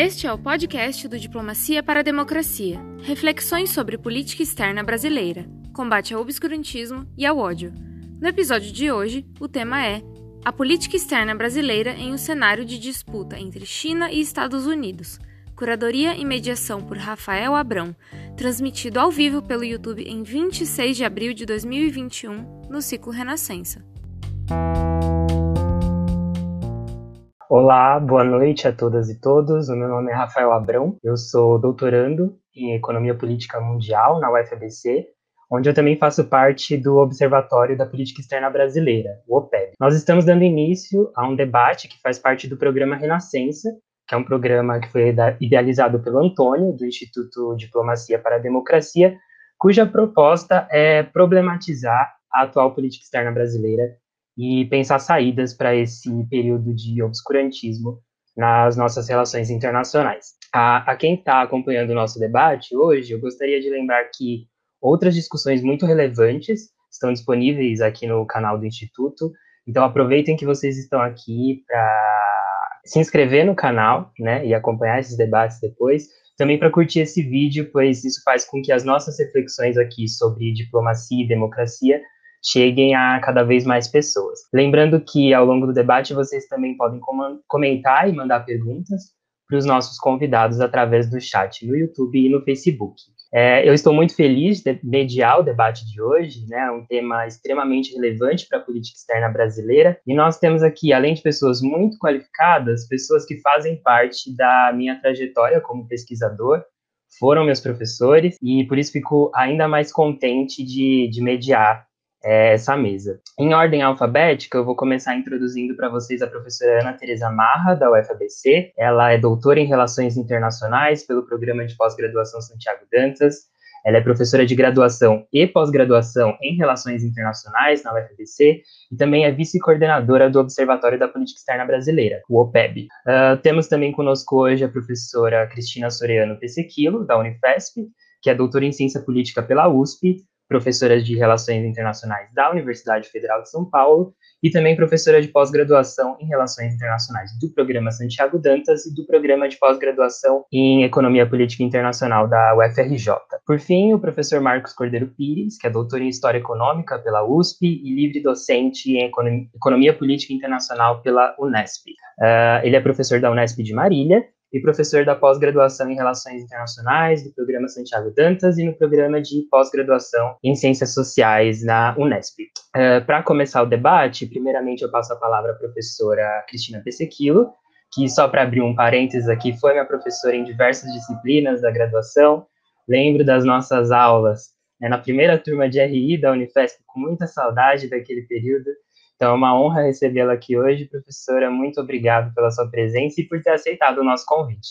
Este é o podcast do Diplomacia para a Democracia. Reflexões sobre política externa brasileira, combate ao obscurantismo e ao ódio. No episódio de hoje, o tema é a política externa brasileira em um cenário de disputa entre China e Estados Unidos. Curadoria e mediação por Rafael Abrão, transmitido ao vivo pelo YouTube em 26 de abril de 2021, no ciclo Renascença. Olá, boa noite a todas e todos. O meu nome é Rafael Abrão, eu sou doutorando em Economia Política Mundial na UFABC, onde eu também faço parte do Observatório da Política Externa Brasileira, o OPEB. Nós estamos dando início a um debate que faz parte do programa Renascença, que é um programa que foi idealizado pelo Antônio, do Instituto Diplomacia para a Democracia, cuja proposta é problematizar a atual política externa brasileira e pensar saídas para esse período de obscurantismo nas nossas relações internacionais. A, a quem está acompanhando o nosso debate hoje, eu gostaria de lembrar que outras discussões muito relevantes estão disponíveis aqui no canal do Instituto, então aproveitem que vocês estão aqui para se inscrever no canal, né, e acompanhar esses debates depois, também para curtir esse vídeo, pois isso faz com que as nossas reflexões aqui sobre diplomacia e democracia cheguem a cada vez mais pessoas. Lembrando que ao longo do debate vocês também podem comentar e mandar perguntas para os nossos convidados através do chat no YouTube e no Facebook. É, eu estou muito feliz de mediar o debate de hoje, né, um tema extremamente relevante para a política externa brasileira, e nós temos aqui, além de pessoas muito qualificadas, pessoas que fazem parte da minha trajetória como pesquisador, foram meus professores, e por isso fico ainda mais contente de, de mediar é, essa mesa. Em ordem alfabética, eu vou começar introduzindo para vocês a professora Ana Teresa Marra, da UFABC. Ela é doutora em Relações Internacionais pelo Programa de Pós-Graduação Santiago Dantas. Ela é professora de graduação e pós-graduação em Relações Internacionais na UFABC e também é vice-coordenadora do Observatório da Política Externa Brasileira, o OPEB. Uh, temos também conosco hoje a professora Cristina Soriano Pesequilo, da Unifesp, que é doutora em Ciência Política pela USP, professora de Relações Internacionais da Universidade Federal de São Paulo e também professora de pós-graduação em Relações Internacionais do Programa Santiago Dantas e do Programa de pós-graduação em Economia Política Internacional da UFRJ. Por fim, o professor Marcos Cordeiro Pires, que é doutor em História Econômica pela USP e livre docente em Economia Política Internacional pela Unesp. Uh, ele é professor da Unesp de Marília e professor da pós-graduação em Relações Internacionais do programa Santiago Dantas e no programa de pós-graduação em Ciências Sociais na Unesp. Uh, Para começar o debate, primeiramente eu passo a palavra à professora Cristina Pesequilo, que só para abrir um parênteses aqui, foi minha professora em diversas disciplinas da graduação. Lembro das nossas aulas né, na primeira turma de RI da Unifesp, com muita saudade daquele período. Então, é uma honra recebê-la aqui hoje, professora. Muito obrigado pela sua presença e por ter aceitado o nosso convite.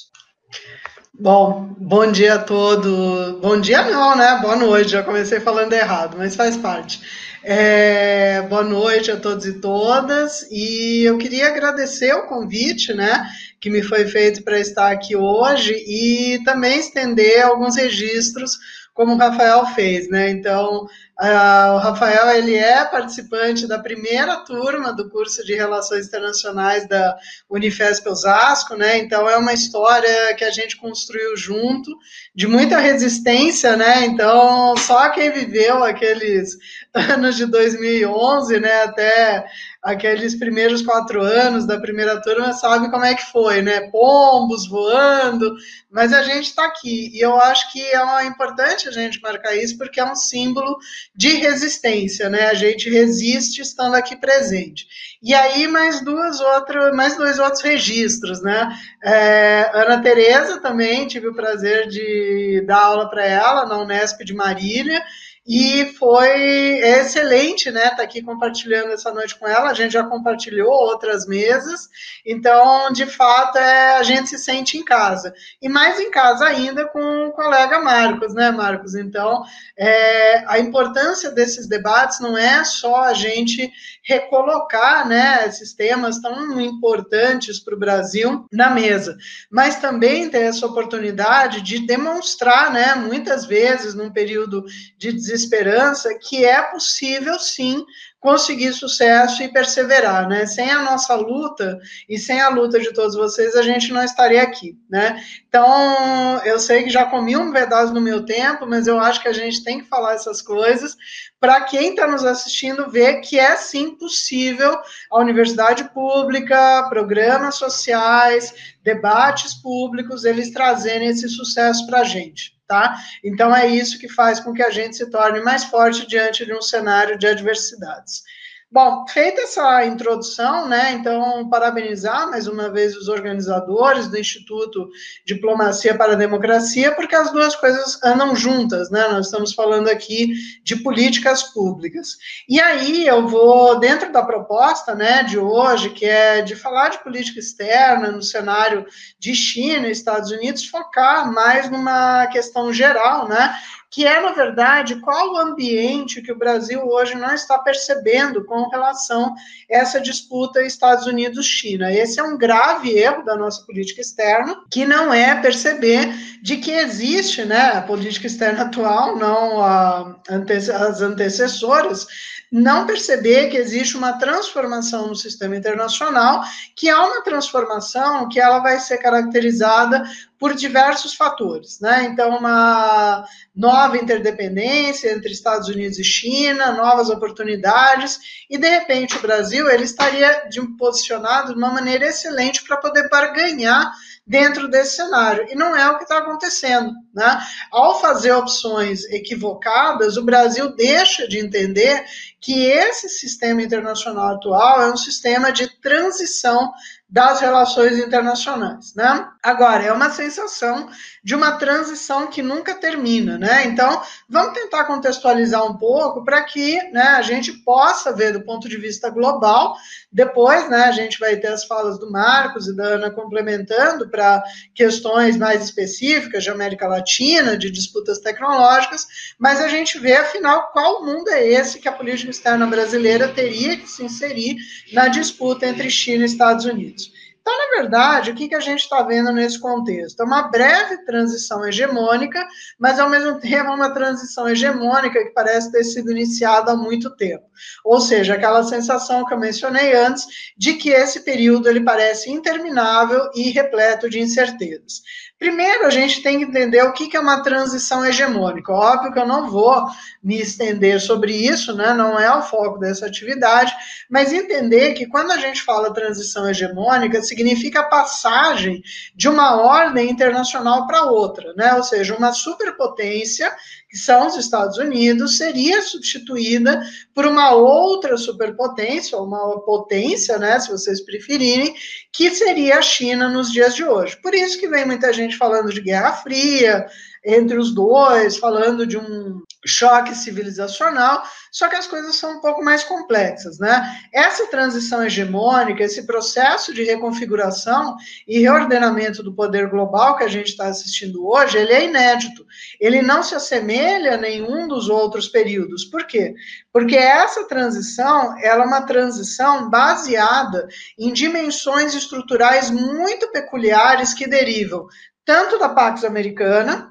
Bom, bom dia a todos. Bom dia não, né? Boa noite. Já comecei falando errado, mas faz parte. É, boa noite a todos e todas. E eu queria agradecer o convite, né? Que me foi feito para estar aqui hoje e também estender alguns registros, como o Rafael fez, né? Então, o Rafael ele é participante da primeira turma do curso de Relações Internacionais da Unifesp Osasco, né? Então é uma história que a gente construiu junto, de muita resistência, né? Então só quem viveu aqueles anos de 2011, né? Até aqueles primeiros quatro anos da primeira turma sabe como é que foi, né? Pombos voando, mas a gente está aqui e eu acho que é importante a gente marcar isso porque é um símbolo de resistência, né? A gente resiste estando aqui presente. E aí mais duas outras, mais dois outros registros, né? É, Ana Tereza também tive o prazer de dar aula para ela na Unesp de Marília e foi excelente, né? Tá aqui compartilhando essa noite com ela. A gente já compartilhou outras mesas, então, de fato, é, a gente se sente em casa. E mais em casa ainda com o colega Marcos, né, Marcos? Então, é, a importância desses debates não é só a gente recolocar, né, esses temas tão importantes para o Brasil na mesa, mas também ter essa oportunidade de demonstrar, né, muitas vezes num período de desespero esperança que é possível sim conseguir sucesso e perseverar, né? Sem a nossa luta e sem a luta de todos vocês, a gente não estaria aqui, né? Então, eu sei que já comi um pedaço no meu tempo, mas eu acho que a gente tem que falar essas coisas para quem está nos assistindo ver que é sim possível a universidade pública, programas sociais, debates públicos, eles trazerem esse sucesso para a gente tá? Então é isso que faz com que a gente se torne mais forte diante de um cenário de adversidades. Bom, feita essa introdução, né, então parabenizar mais uma vez os organizadores do Instituto Diplomacia para a Democracia, porque as duas coisas andam juntas, né, nós estamos falando aqui de políticas públicas. E aí eu vou, dentro da proposta, né, de hoje, que é de falar de política externa no cenário de China e Estados Unidos, focar mais numa questão geral, né, que é, na verdade, qual o ambiente que o Brasil hoje não está percebendo com relação a essa disputa Estados Unidos-China. Esse é um grave erro da nossa política externa, que não é perceber de que existe, né, a política externa atual, não a, as antecessoras, não perceber que existe uma transformação no sistema internacional, que é uma transformação que ela vai ser caracterizada por diversos fatores, né? Então, uma nova interdependência entre Estados Unidos e China, novas oportunidades, e de repente o Brasil ele estaria de, posicionado de uma maneira excelente para poder barganhar dentro desse cenário. E não é o que está acontecendo. Né? Ao fazer opções equivocadas, o Brasil deixa de entender que esse sistema internacional atual é um sistema de transição das relações internacionais, né? Agora, é uma sensação de uma transição que nunca termina, né? Então, vamos tentar contextualizar um pouco para que né, a gente possa ver do ponto de vista global. Depois, né, a gente vai ter as falas do Marcos e da Ana complementando para questões mais específicas de América Latina, de disputas tecnológicas, mas a gente vê, afinal, qual mundo é esse que a política externa brasileira teria que se inserir na disputa entre China e Estados Unidos. Então, na verdade, o que, que a gente está vendo nesse contexto? É uma breve transição hegemônica, mas ao mesmo tempo uma transição hegemônica que parece ter sido iniciada há muito tempo. Ou seja, aquela sensação que eu mencionei antes de que esse período ele parece interminável e repleto de incertezas. Primeiro, a gente tem que entender o que é uma transição hegemônica. Óbvio que eu não vou me estender sobre isso, né? não é o foco dessa atividade, mas entender que quando a gente fala transição hegemônica, significa passagem de uma ordem internacional para outra, né? ou seja, uma superpotência que são os Estados Unidos, seria substituída por uma outra superpotência, ou uma potência, né, se vocês preferirem, que seria a China nos dias de hoje. Por isso que vem muita gente falando de Guerra Fria, entre os dois, falando de um choque civilizacional, só que as coisas são um pouco mais complexas, né? Essa transição hegemônica, esse processo de reconfiguração e reordenamento do poder global que a gente está assistindo hoje, ele é inédito. Ele não se assemelha a nenhum dos outros períodos. Por quê? Porque essa transição, ela é uma transição baseada em dimensões estruturais muito peculiares que derivam tanto da Pax Americana,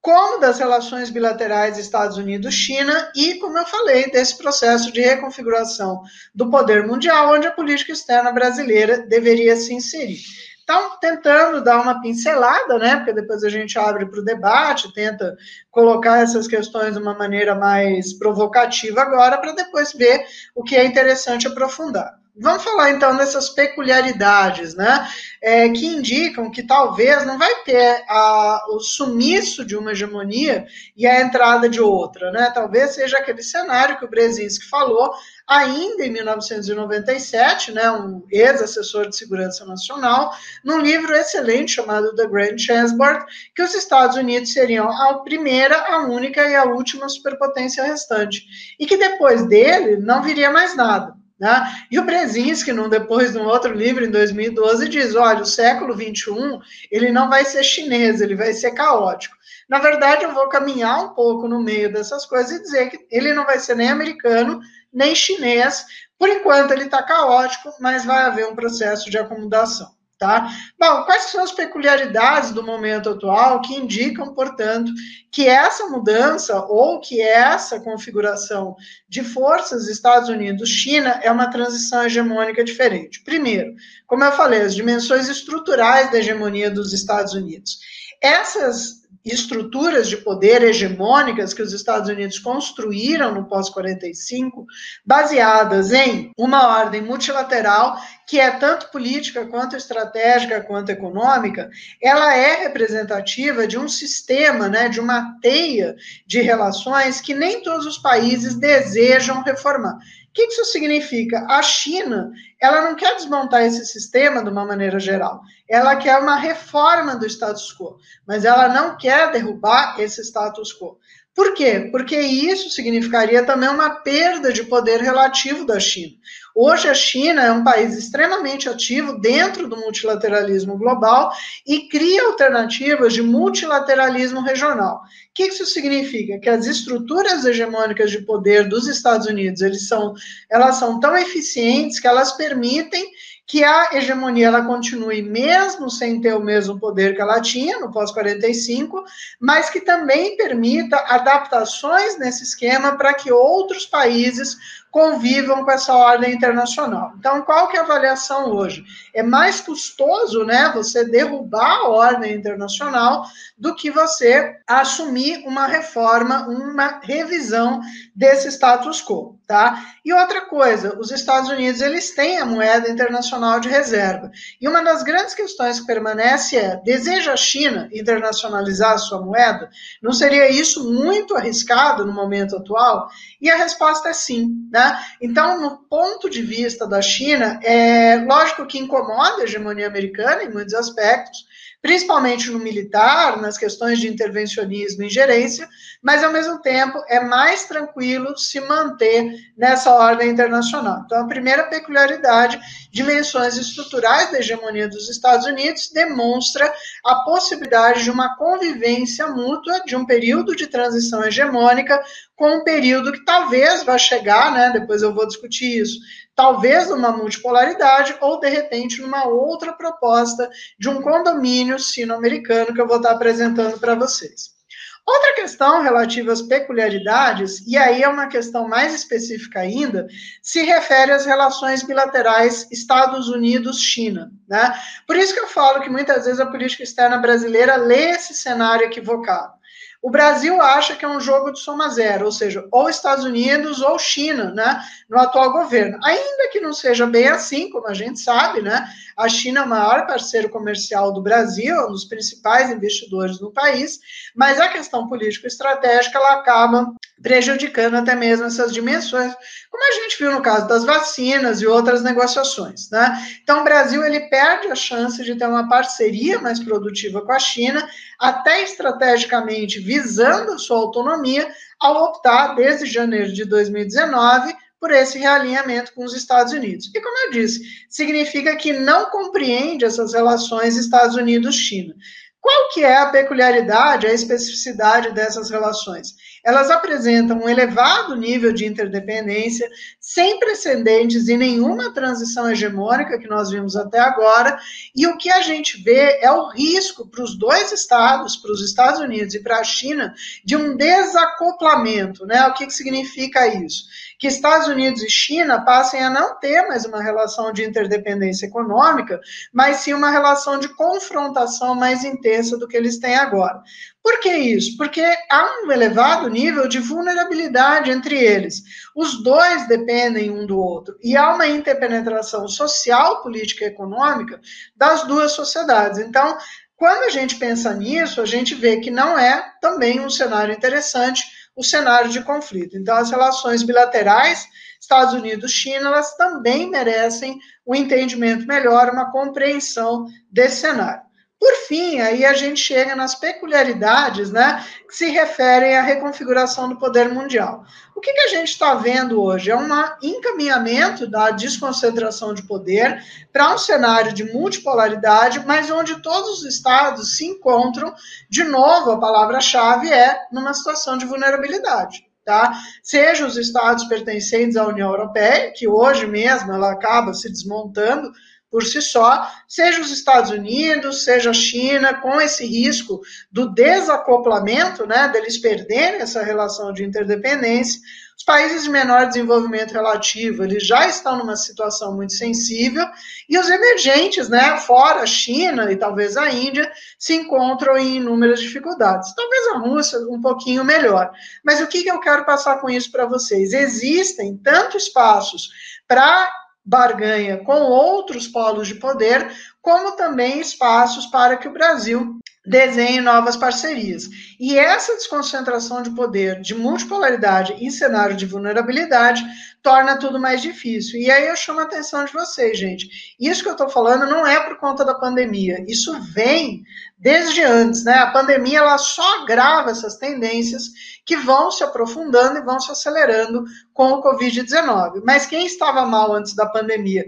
como das relações bilaterais Estados Unidos-China e, como eu falei, desse processo de reconfiguração do poder mundial, onde a política externa brasileira deveria se inserir. Então, tentando dar uma pincelada, né, porque depois a gente abre para o debate, tenta colocar essas questões de uma maneira mais provocativa agora, para depois ver o que é interessante aprofundar. Vamos falar então dessas peculiaridades, né? É, que indicam que talvez não vai ter a, o sumiço de uma hegemonia e a entrada de outra, né? Talvez seja aquele cenário que o Brzezinski falou ainda em 1997, né? Um ex-assessor de segurança nacional, num livro excelente chamado The Grand Chessboard, que os Estados Unidos seriam a primeira, a única e a última superpotência restante, e que depois dele não viria mais nada. Né? E o Brzezinski, num, depois de um outro livro, em 2012, diz: olha, o século XXI ele não vai ser chinês, ele vai ser caótico. Na verdade, eu vou caminhar um pouco no meio dessas coisas e dizer que ele não vai ser nem americano, nem chinês. Por enquanto, ele está caótico, mas vai haver um processo de acomodação. Tá? Bom, quais são as peculiaridades do momento atual que indicam, portanto, que essa mudança ou que essa configuração de forças Estados Unidos-China é uma transição hegemônica diferente? Primeiro, como eu falei, as dimensões estruturais da hegemonia dos Estados Unidos. Essas estruturas de poder hegemônicas que os Estados Unidos construíram no pós-45, baseadas em uma ordem multilateral que é tanto política quanto estratégica quanto econômica, ela é representativa de um sistema, né, de uma teia de relações que nem todos os países desejam reformar. Que isso significa? A China, ela não quer desmontar esse sistema de uma maneira geral. Ela quer uma reforma do status quo, mas ela não quer derrubar esse status quo. Por quê? Porque isso significaria também uma perda de poder relativo da China. Hoje a China é um país extremamente ativo dentro do multilateralismo global e cria alternativas de multilateralismo regional. O que isso significa? Que as estruturas hegemônicas de poder dos Estados Unidos, eles são, elas são tão eficientes que elas permitem que a hegemonia ela continue mesmo sem ter o mesmo poder que ela tinha no pós-45, mas que também permita adaptações nesse esquema para que outros países convivam com essa ordem internacional. Então, qual que é a avaliação hoje? É mais custoso, né, você derrubar a ordem internacional do que você assumir uma reforma, uma revisão desse status quo, tá? E outra coisa, os Estados Unidos, eles têm a moeda internacional de reserva. E uma das grandes questões que permanece é, deseja a China internacionalizar a sua moeda? Não seria isso muito arriscado no momento atual? E a resposta é sim, né? Então, no ponto de vista da China, é lógico que incomoda a hegemonia americana em muitos aspectos, principalmente no militar, nas questões de intervencionismo e ingerência, mas ao mesmo tempo é mais tranquilo se manter nessa ordem internacional. Então, a primeira peculiaridade, dimensões estruturais da hegemonia dos Estados Unidos, demonstra a possibilidade de uma convivência mútua de um período de transição hegemônica com um período que talvez vá chegar, né, depois eu vou discutir isso, talvez numa multipolaridade ou de repente numa outra proposta de um condomínio sino-americano que eu vou estar apresentando para vocês. Outra questão relativa às peculiaridades, e aí é uma questão mais específica ainda, se refere às relações bilaterais Estados Unidos-China. Né? Por isso que eu falo que muitas vezes a política externa brasileira lê esse cenário equivocado. O Brasil acha que é um jogo de soma zero, ou seja, ou Estados Unidos ou China, né, no atual governo. Ainda que não seja bem assim, como a gente sabe, né, a China é o maior parceiro comercial do Brasil, é um dos principais investidores no país, mas a questão político-estratégica ela acaba prejudicando até mesmo essas dimensões, como a gente viu no caso das vacinas e outras negociações, né? Então, o Brasil ele perde a chance de ter uma parceria mais produtiva com a China, até estrategicamente visando a sua autonomia, ao optar desde janeiro de 2019 por esse realinhamento com os Estados Unidos. E como eu disse, significa que não compreende essas relações Estados Unidos-China. Qual que é a peculiaridade, a especificidade dessas relações? Elas apresentam um elevado nível de interdependência, sem precedentes em nenhuma transição hegemônica que nós vimos até agora, e o que a gente vê é o risco para os dois estados, para os Estados Unidos e para a China, de um desacoplamento. Né? O que, que significa isso? que Estados Unidos e China passem a não ter mais uma relação de interdependência econômica, mas sim uma relação de confrontação mais intensa do que eles têm agora. Por que isso? Porque há um elevado nível de vulnerabilidade entre eles. Os dois dependem um do outro e há uma interpenetração social, política e econômica das duas sociedades. Então, quando a gente pensa nisso, a gente vê que não é também um cenário interessante o cenário de conflito. Então, as relações bilaterais, Estados Unidos-China, elas também merecem um entendimento melhor, uma compreensão desse cenário. Por fim, aí a gente chega nas peculiaridades né, que se referem à reconfiguração do poder mundial. O que, que a gente está vendo hoje? É um encaminhamento da desconcentração de poder para um cenário de multipolaridade, mas onde todos os estados se encontram, de novo, a palavra-chave é numa situação de vulnerabilidade. Tá? Seja os estados pertencentes à União Europeia, que hoje mesmo ela acaba se desmontando por si só, seja os Estados Unidos, seja a China, com esse risco do desacoplamento, né, deles perderem essa relação de interdependência, os países de menor desenvolvimento relativo, eles já estão numa situação muito sensível, e os emergentes, né, fora a China e talvez a Índia, se encontram em inúmeras dificuldades. Talvez a Rússia um pouquinho melhor. Mas o que, que eu quero passar com isso para vocês? Existem tanto espaços para barganha com outros polos de poder, como também espaços para que o Brasil desenhe novas parcerias. E essa desconcentração de poder, de multipolaridade em cenário de vulnerabilidade, torna tudo mais difícil. E aí eu chamo a atenção de vocês, gente. Isso que eu estou falando não é por conta da pandemia. Isso vem desde antes, né? A pandemia ela só agrava essas tendências que vão se aprofundando e vão se acelerando com o Covid-19. Mas quem estava mal antes da pandemia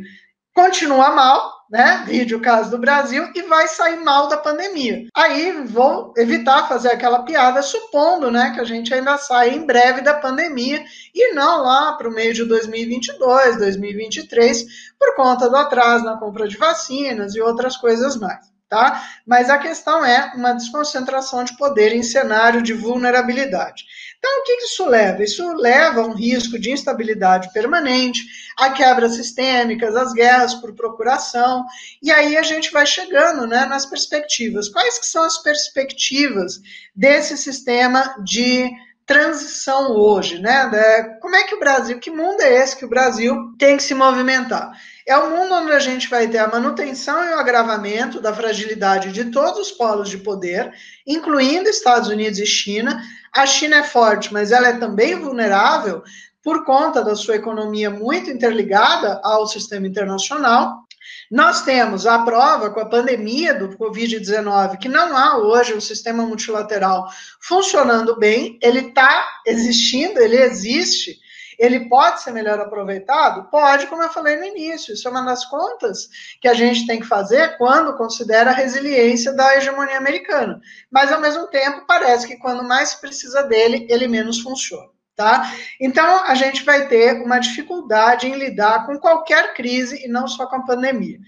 continua mal, né? Vídeo caso do Brasil, e vai sair mal da pandemia. Aí vou evitar fazer aquela piada, supondo, né, que a gente ainda sai em breve da pandemia e não lá para o meio de 2022, 2023, por conta do atraso na compra de vacinas e outras coisas mais tá? Mas a questão é uma desconcentração de poder em cenário de vulnerabilidade. Então, o que isso leva? Isso leva a um risco de instabilidade permanente, a quebras sistêmicas, as guerras por procuração, e aí a gente vai chegando né, nas perspectivas. Quais que são as perspectivas desse sistema de transição hoje, né? Como é que o Brasil, que mundo é esse que o Brasil tem que se movimentar? É um mundo onde a gente vai ter a manutenção e o agravamento da fragilidade de todos os polos de poder, incluindo Estados Unidos e China. A China é forte, mas ela é também vulnerável por conta da sua economia muito interligada ao sistema internacional. Nós temos a prova com a pandemia do Covid-19, que não há hoje um sistema multilateral funcionando bem, ele está existindo, ele existe, ele pode ser melhor aproveitado? Pode, como eu falei no início. Isso é uma das contas que a gente tem que fazer quando considera a resiliência da hegemonia americana. Mas, ao mesmo tempo, parece que quando mais precisa dele, ele menos funciona. Tá? Então, a gente vai ter uma dificuldade em lidar com qualquer crise e não só com a pandemia.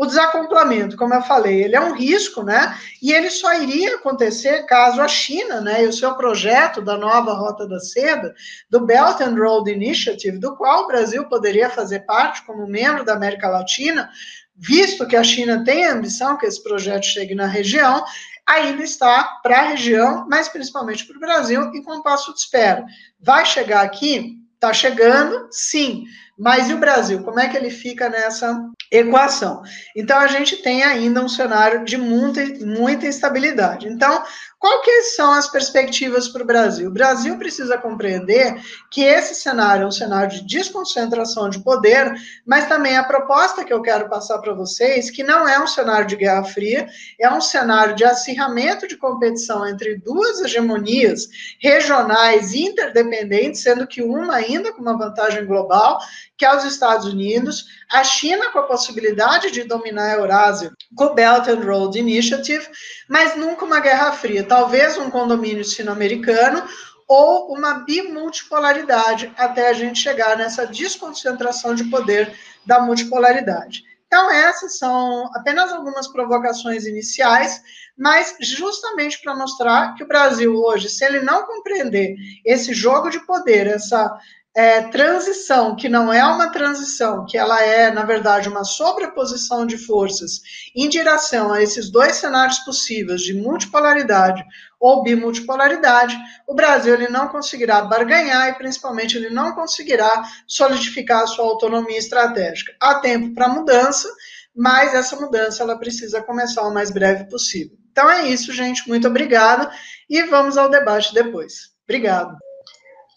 O desacoplamento, como eu falei, ele é um risco, né? E ele só iria acontecer caso a China, né, e o seu projeto da nova Rota da Seda, do Belt and Road Initiative, do qual o Brasil poderia fazer parte como membro da América Latina, visto que a China tem a ambição que esse projeto chegue na região, ainda está para a região, mas principalmente para o Brasil, e com passo de espera. Vai chegar aqui? Está chegando, sim. Mas e o Brasil? Como é que ele fica nessa equação? Então, a gente tem ainda um cenário de muita, muita instabilidade. Então, quais são as perspectivas para o Brasil? O Brasil precisa compreender que esse cenário é um cenário de desconcentração de poder, mas também a proposta que eu quero passar para vocês, que não é um cenário de Guerra Fria, é um cenário de acirramento de competição entre duas hegemonias regionais interdependentes, sendo que uma ainda com uma vantagem global que é os Estados Unidos, a China com a possibilidade de dominar a Eurásia com o Belt and Road Initiative, mas nunca uma guerra fria, talvez um condomínio sino-americano ou uma bimultipolaridade até a gente chegar nessa desconcentração de poder da multipolaridade. Então, essas são apenas algumas provocações iniciais, mas justamente para mostrar que o Brasil hoje, se ele não compreender esse jogo de poder, essa é, transição, que não é uma transição, que ela é, na verdade, uma sobreposição de forças em direção a esses dois cenários possíveis de multipolaridade ou bimultipolaridade, o Brasil ele não conseguirá barganhar e, principalmente, ele não conseguirá solidificar a sua autonomia estratégica. Há tempo para mudança, mas essa mudança ela precisa começar o mais breve possível. Então é isso, gente. Muito obrigada e vamos ao debate depois. Obrigado.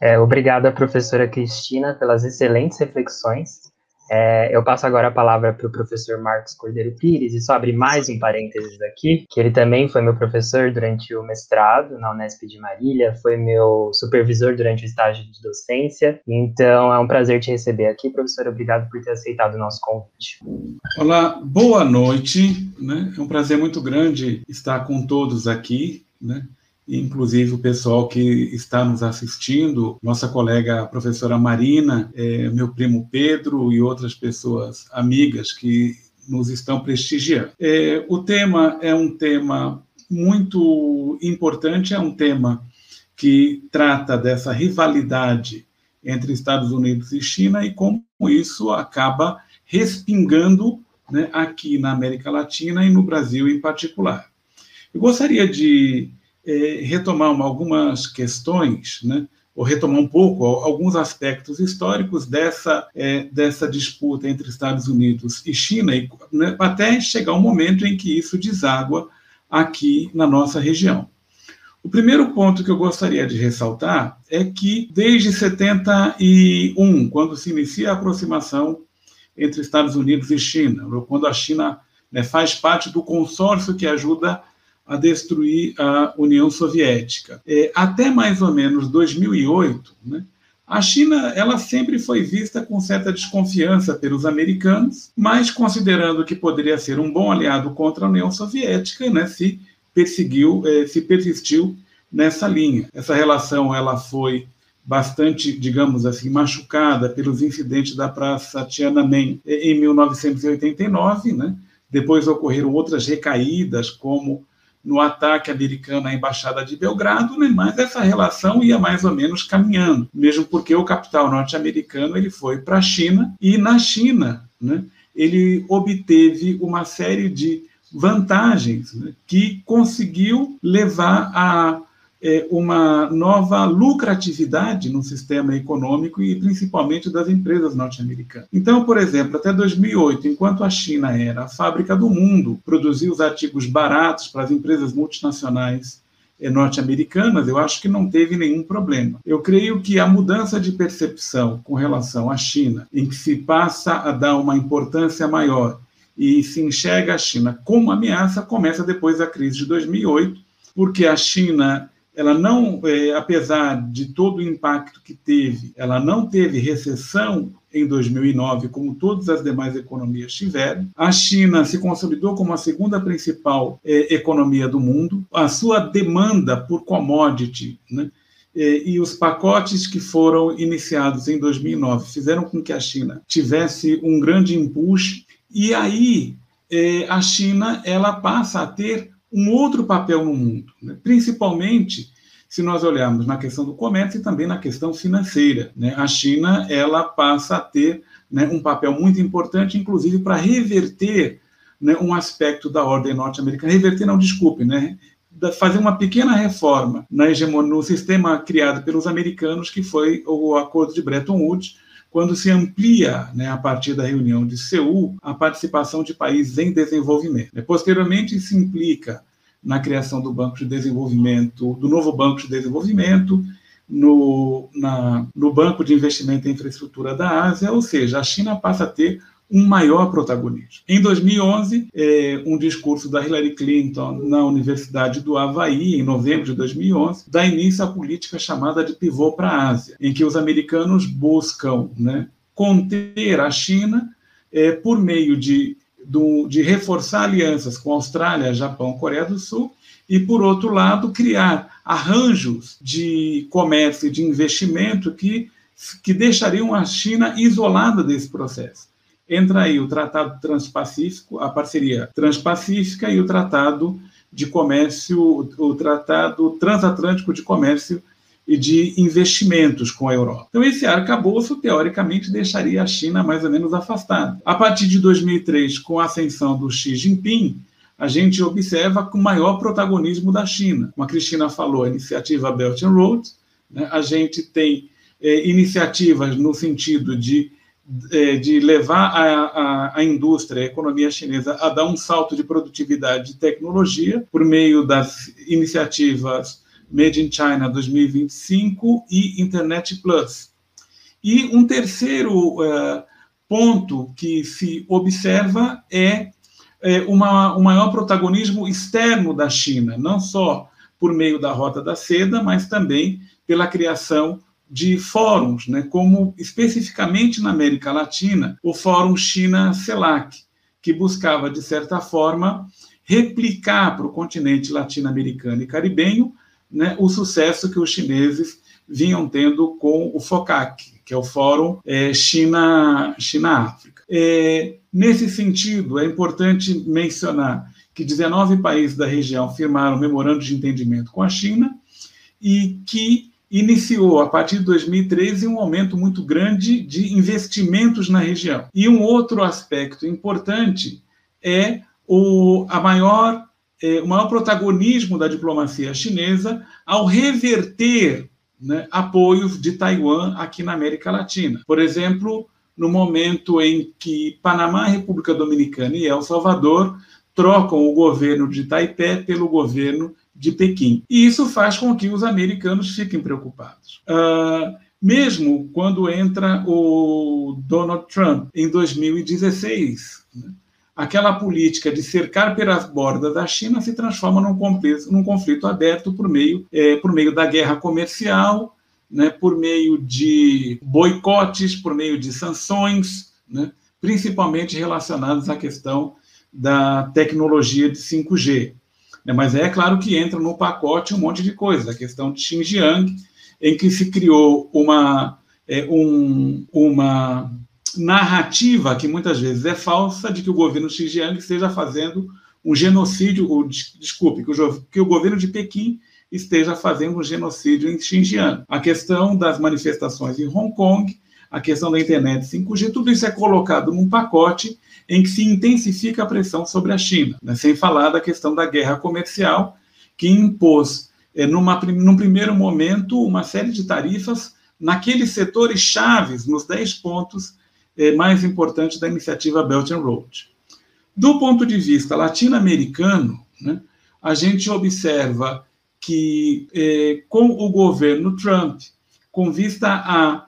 É, obrigada, professora Cristina, pelas excelentes reflexões. É, eu passo agora a palavra para o professor Marcos Cordeiro Pires, e só abrir mais um parênteses aqui, que ele também foi meu professor durante o mestrado na Unesp de Marília, foi meu supervisor durante o estágio de docência, então é um prazer te receber aqui, professor, obrigado por ter aceitado o nosso convite. Olá, boa noite, né? é um prazer muito grande estar com todos aqui, né? Inclusive o pessoal que está nos assistindo, nossa colega professora Marina, é, meu primo Pedro e outras pessoas amigas que nos estão prestigiando. É, o tema é um tema muito importante, é um tema que trata dessa rivalidade entre Estados Unidos e China e como isso acaba respingando né, aqui na América Latina e no Brasil em particular. Eu gostaria de é, retomar uma, algumas questões, né, ou retomar um pouco alguns aspectos históricos dessa, é, dessa disputa entre Estados Unidos e China, e, né, até chegar um momento em que isso deságua aqui na nossa região. O primeiro ponto que eu gostaria de ressaltar é que, desde 71, quando se inicia a aproximação entre Estados Unidos e China, quando a China né, faz parte do consórcio que ajuda a destruir a União Soviética. É, até mais ou menos 2008, né, a China ela sempre foi vista com certa desconfiança pelos americanos, mas considerando que poderia ser um bom aliado contra a União Soviética, né, se perseguiu, eh, se persistiu nessa linha. Essa relação ela foi bastante, digamos assim, machucada pelos incidentes da Praça Tiananmen em 1989, né? Depois ocorreram outras recaídas, como no ataque americano à embaixada de Belgrado, né? mas essa relação ia mais ou menos caminhando, mesmo porque o capital norte-americano ele foi para a China e na China, né? ele obteve uma série de vantagens né, que conseguiu levar a uma nova lucratividade no sistema econômico e principalmente das empresas norte-americanas. Então, por exemplo, até 2008, enquanto a China era a fábrica do mundo, produzia os artigos baratos para as empresas multinacionais é, norte-americanas, eu acho que não teve nenhum problema. Eu creio que a mudança de percepção com relação à China, em que se passa a dar uma importância maior e se enxerga a China como ameaça começa depois da crise de 2008, porque a China, ela não, é, apesar de todo o impacto que teve, ela não teve recessão em 2009, como todas as demais economias tiveram. A China se consolidou como a segunda principal é, economia do mundo. A sua demanda por commodity, né, é, e os pacotes que foram iniciados em 2009 fizeram com que a China tivesse um grande impulso e aí é, a China ela passa a ter um outro papel no mundo, né? principalmente se nós olharmos na questão do comércio e também na questão financeira. Né? A China ela passa a ter né, um papel muito importante, inclusive para reverter né, um aspecto da ordem norte-americana. Reverter, não, desculpe, né? fazer uma pequena reforma na hegemonia, no sistema criado pelos americanos, que foi o Acordo de Bretton Woods, quando se amplia, né, a partir da reunião de Seul, a participação de países em desenvolvimento. Posteriormente, se implica na criação do Banco de Desenvolvimento, do novo Banco de Desenvolvimento, no, na, no Banco de Investimento em Infraestrutura da Ásia, ou seja, a China passa a ter um maior protagonismo. Em 2011, é, um discurso da Hillary Clinton na Universidade do Havaí, em novembro de 2011, dá início à política chamada de pivô para a Ásia, em que os americanos buscam né, conter a China é, por meio de, do, de reforçar alianças com Austrália, Japão, Coreia do Sul, e, por outro lado, criar arranjos de comércio e de investimento que, que deixariam a China isolada desse processo entra aí o Tratado Transpacífico, a parceria transpacífica e o Tratado de Comércio, o Tratado Transatlântico de Comércio e de Investimentos com a Europa. Então, esse arcabouço, teoricamente, deixaria a China mais ou menos afastada. A partir de 2003, com a ascensão do Xi Jinping, a gente observa com maior protagonismo da China. Como a Cristina falou, a iniciativa Belt and Road, né? a gente tem é, iniciativas no sentido de de levar a, a, a, indústria, a economia chinesa a dar um salto de produtividade e tecnologia por meio das iniciativas Made in China 2025 e Internet Plus. E um terceiro uh, ponto que se observa é, é uma, um maior protagonismo externo da China, não só por meio da Rota da Seda, mas também pela criação de fóruns, né, como especificamente na América Latina, o Fórum China-CELAC, que buscava, de certa forma, replicar para o continente latino-americano e caribenho né, o sucesso que os chineses vinham tendo com o FOCAC, que é o Fórum é, China-África. É, Nesse sentido, é importante mencionar que 19 países da região firmaram um memorando de entendimento com a China e que iniciou, a partir de 2013, um aumento muito grande de investimentos na região. E um outro aspecto importante é o, a maior, é, o maior protagonismo da diplomacia chinesa ao reverter né, apoios de Taiwan aqui na América Latina. Por exemplo, no momento em que Panamá, República Dominicana e El Salvador trocam o governo de Taipei pelo governo de Pequim. E isso faz com que os americanos fiquem preocupados. Uh, mesmo quando entra o Donald Trump em 2016, né, aquela política de cercar pelas bordas da China se transforma num conflito, num conflito aberto por meio, é, por meio da guerra comercial, né, por meio de boicotes, por meio de sanções, né, principalmente relacionadas à questão da tecnologia de 5G. Né? Mas é claro que entra no pacote um monte de coisa, a questão de Xinjiang, em que se criou uma, é, um, uma narrativa que muitas vezes é falsa de que o governo Xinjiang esteja fazendo um genocídio, ou, desculpe, que o, que o governo de Pequim esteja fazendo um genocídio em Xinjiang. A questão das manifestações em Hong Kong, a questão da internet 5G, tudo isso é colocado num pacote em que se intensifica a pressão sobre a China, né? sem falar da questão da guerra comercial, que impôs, é, numa, num primeiro momento, uma série de tarifas naqueles setores chaves, nos 10 pontos é, mais importantes da iniciativa Belt and Road. Do ponto de vista latino-americano, né, a gente observa que, é, com o governo Trump, com vista a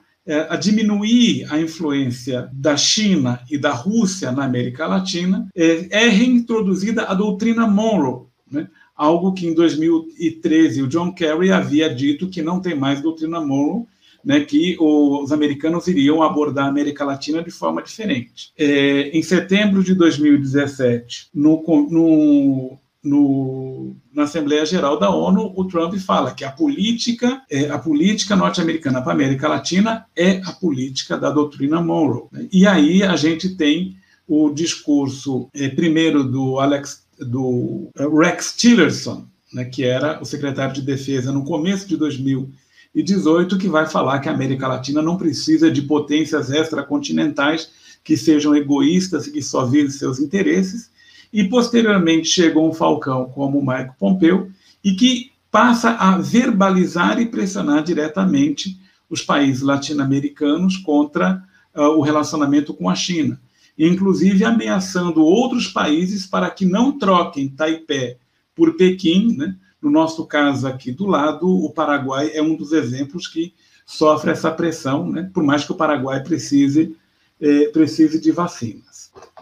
a diminuir a influência da China e da Rússia na América Latina, é, é reintroduzida a doutrina Monroe, né? algo que em 2013 o John Kerry havia dito que não tem mais doutrina Monroe, né, que os americanos iriam abordar a América Latina de forma diferente. É, em setembro de 2017, no, no no, na Assembleia Geral da ONU, o Trump fala que a política, é, a política norte-americana para a América Latina é a política da doutrina Monroe. Né? E aí a gente tem o discurso é, primeiro do Alex, do é, Rex Tillerson, né, que era o secretário de Defesa no começo de 2018, que vai falar que a América Latina não precisa de potências extracontinentais que sejam egoístas e que só visem seus interesses, e posteriormente chegou um falcão como o Mike Pompeu, e que passa a verbalizar e pressionar diretamente os países latino-americanos contra uh, o relacionamento com a China, inclusive ameaçando outros países para que não troquem Taipei por Pequim. Né? No nosso caso aqui do lado, o Paraguai é um dos exemplos que sofre essa pressão, né? por mais que o Paraguai precise, eh, precise de vacinas.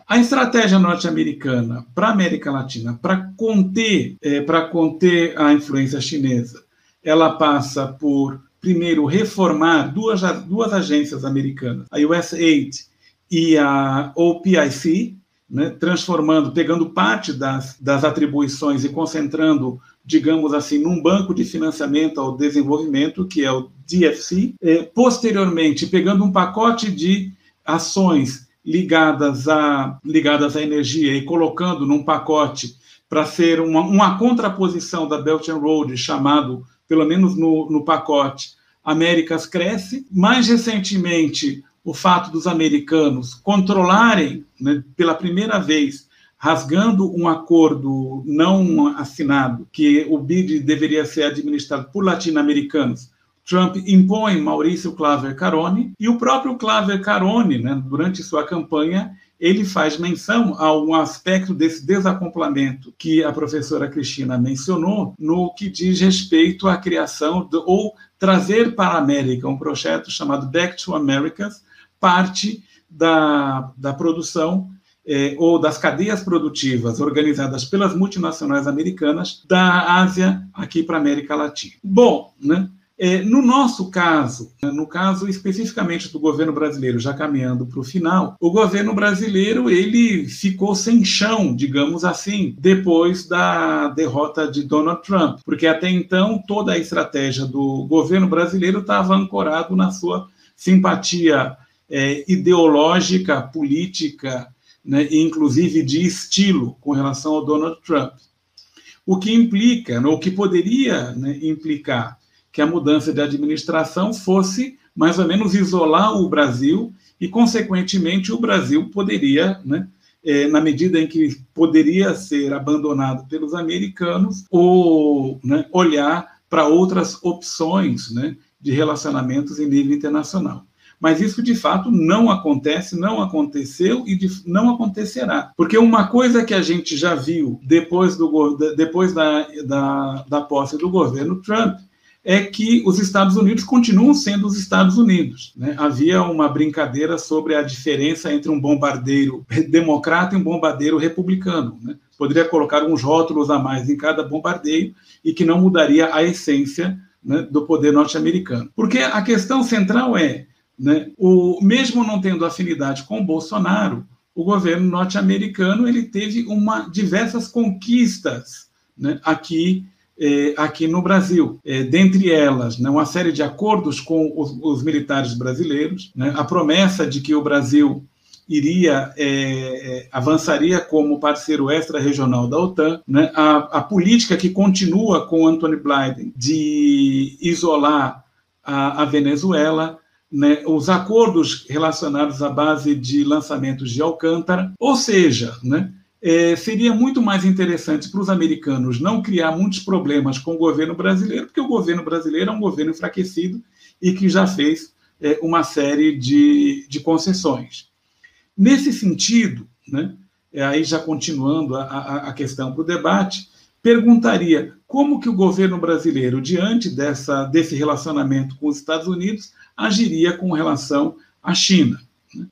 A estratégia norte-americana para a América Latina, para conter, é, para conter a influência chinesa, ela passa por, primeiro, reformar duas, duas agências americanas, a USAID e a OPIC, né, transformando, pegando parte das, das atribuições e concentrando, digamos assim, num banco de financiamento ao desenvolvimento, que é o DFC. É, posteriormente, pegando um pacote de ações ligadas à, ligadas à energia e colocando num pacote para ser uma, uma contraposição da Belt and Road, chamado, pelo menos no, no pacote, Américas Cresce. Mais recentemente, o fato dos americanos controlarem, né, pela primeira vez, rasgando um acordo não assinado, que o BID deveria ser administrado por latino-americanos, Trump impõe Maurício Claver Carone e o próprio Claver Carone, né, durante sua campanha, ele faz menção a um aspecto desse desacoplamento que a professora Cristina mencionou, no que diz respeito à criação de, ou trazer para a América um projeto chamado Back to Americas, parte da, da produção eh, ou das cadeias produtivas organizadas pelas multinacionais americanas da Ásia aqui para a América Latina. Bom, né? É, no nosso caso, né, no caso especificamente do governo brasileiro, já caminhando para o final, o governo brasileiro ele ficou sem chão, digamos assim, depois da derrota de Donald Trump, porque até então toda a estratégia do governo brasileiro estava ancorado na sua simpatia é, ideológica, política né, inclusive de estilo, com relação ao Donald Trump. O que implica, ou que poderia né, implicar que a mudança de administração fosse mais ou menos isolar o Brasil e, consequentemente, o Brasil poderia, né, é, na medida em que poderia ser abandonado pelos americanos, ou né, olhar para outras opções né, de relacionamentos em nível internacional. Mas isso de fato não acontece, não aconteceu e de, não acontecerá. Porque uma coisa que a gente já viu depois, do, depois da, da, da posse do governo Trump é que os Estados Unidos continuam sendo os Estados Unidos. Né? Havia uma brincadeira sobre a diferença entre um bombardeiro democrata e um bombardeiro republicano. Né? Poderia colocar uns rótulos a mais em cada bombardeio e que não mudaria a essência né, do poder norte-americano. Porque a questão central é, né, o, mesmo não tendo afinidade com Bolsonaro, o governo norte-americano ele teve uma, diversas conquistas né, aqui é, aqui no Brasil. É, dentre elas, né, uma série de acordos com os, os militares brasileiros, né, a promessa de que o Brasil iria é, é, avançaria como parceiro extra-regional da OTAN, né, a, a, política que continua com Anthony Blinken de isolar a, a Venezuela, né, os acordos relacionados à base de lançamentos de Alcântara, ou seja, né, é, seria muito mais interessante para os americanos não criar muitos problemas com o governo brasileiro, porque o governo brasileiro é um governo enfraquecido e que já fez é, uma série de, de concessões. Nesse sentido, né, é, aí já continuando a, a, a questão para o debate, perguntaria como que o governo brasileiro, diante dessa, desse relacionamento com os Estados Unidos, agiria com relação à China.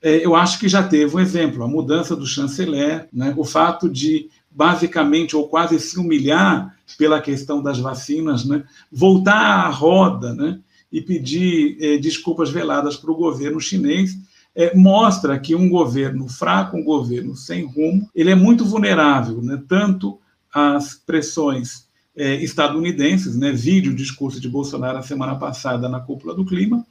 É, eu acho que já teve um exemplo, a mudança do chanceler, né, o fato de basicamente ou quase se humilhar pela questão das vacinas, né, voltar à roda né, e pedir é, desculpas veladas para o governo chinês, é, mostra que um governo fraco, um governo sem rumo, ele é muito vulnerável, né, tanto às pressões estadunidenses, né, vídeo o discurso de Bolsonaro a semana passada na cúpula do clima,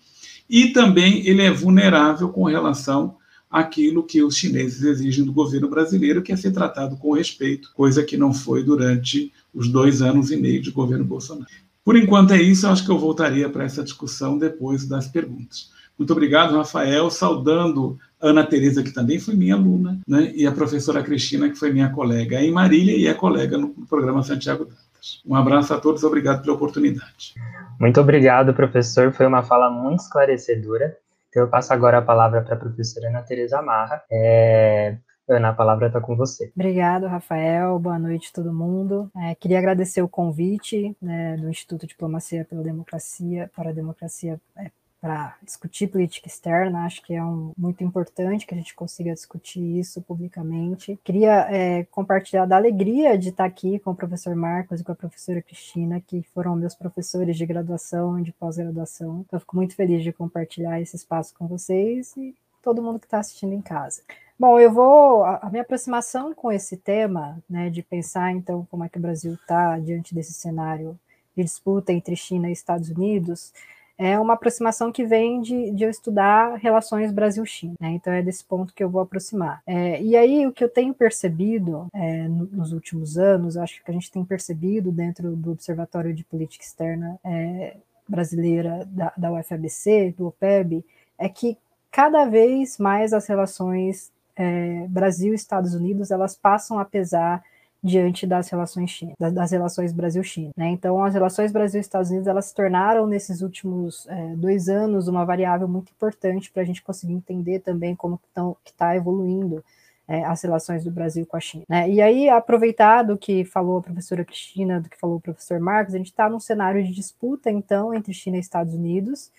e também ele é vulnerável com relação àquilo que os chineses exigem do governo brasileiro, que é ser tratado com respeito, coisa que não foi durante os dois anos e meio de governo Bolsonaro. Por enquanto é isso, acho que eu voltaria para essa discussão depois das perguntas. Muito obrigado, Rafael, saudando Ana Tereza, que também foi minha aluna, né, e a professora Cristina, que foi minha colega em Marília e é colega no programa Santiago Dantas. Um abraço a todos, obrigado pela oportunidade. Muito obrigado, professor. Foi uma fala muito esclarecedora. Então, eu passo agora a palavra para a professora Ana Teresa Marra. É... Ana, a palavra está com você. Obrigado, Rafael. Boa noite, todo mundo. É, queria agradecer o convite né, do Instituto Diplomacia pela Democracia, para a Democracia é, para discutir política externa. Acho que é um, muito importante que a gente consiga discutir isso publicamente. Queria é, compartilhar da alegria de estar aqui com o professor Marcos e com a professora Cristina, que foram meus professores de graduação e de pós-graduação. Então, fico muito feliz de compartilhar esse espaço com vocês e todo mundo que está assistindo em casa. Bom, eu vou. A, minha aproximação com esse tema, né, de pensar então como é que o Brasil está diante desse cenário de disputa entre China e Estados Unidos, é uma aproximação que vem de, de eu estudar relações Brasil-China, né? então é desse ponto que eu vou aproximar. É, e aí, o que eu tenho percebido é, nos últimos anos, acho que a gente tem percebido dentro do Observatório de Política Externa é, Brasileira da, da UFABC, do OPEB, é que cada vez mais as relações é, Brasil-Estados Unidos elas passam a pesar diante das relações China, das, relações Brasil-China. Né? Então, as relações Brasil-Estados Unidos elas se tornaram nesses últimos é, dois anos uma variável muito importante para a gente conseguir entender também como que está evoluindo é, as relações do Brasil com a China. Né? E aí, aproveitado que falou a professora Cristina, do que falou o professor Marcos, a gente está num cenário de disputa, então, entre China e Estados Unidos,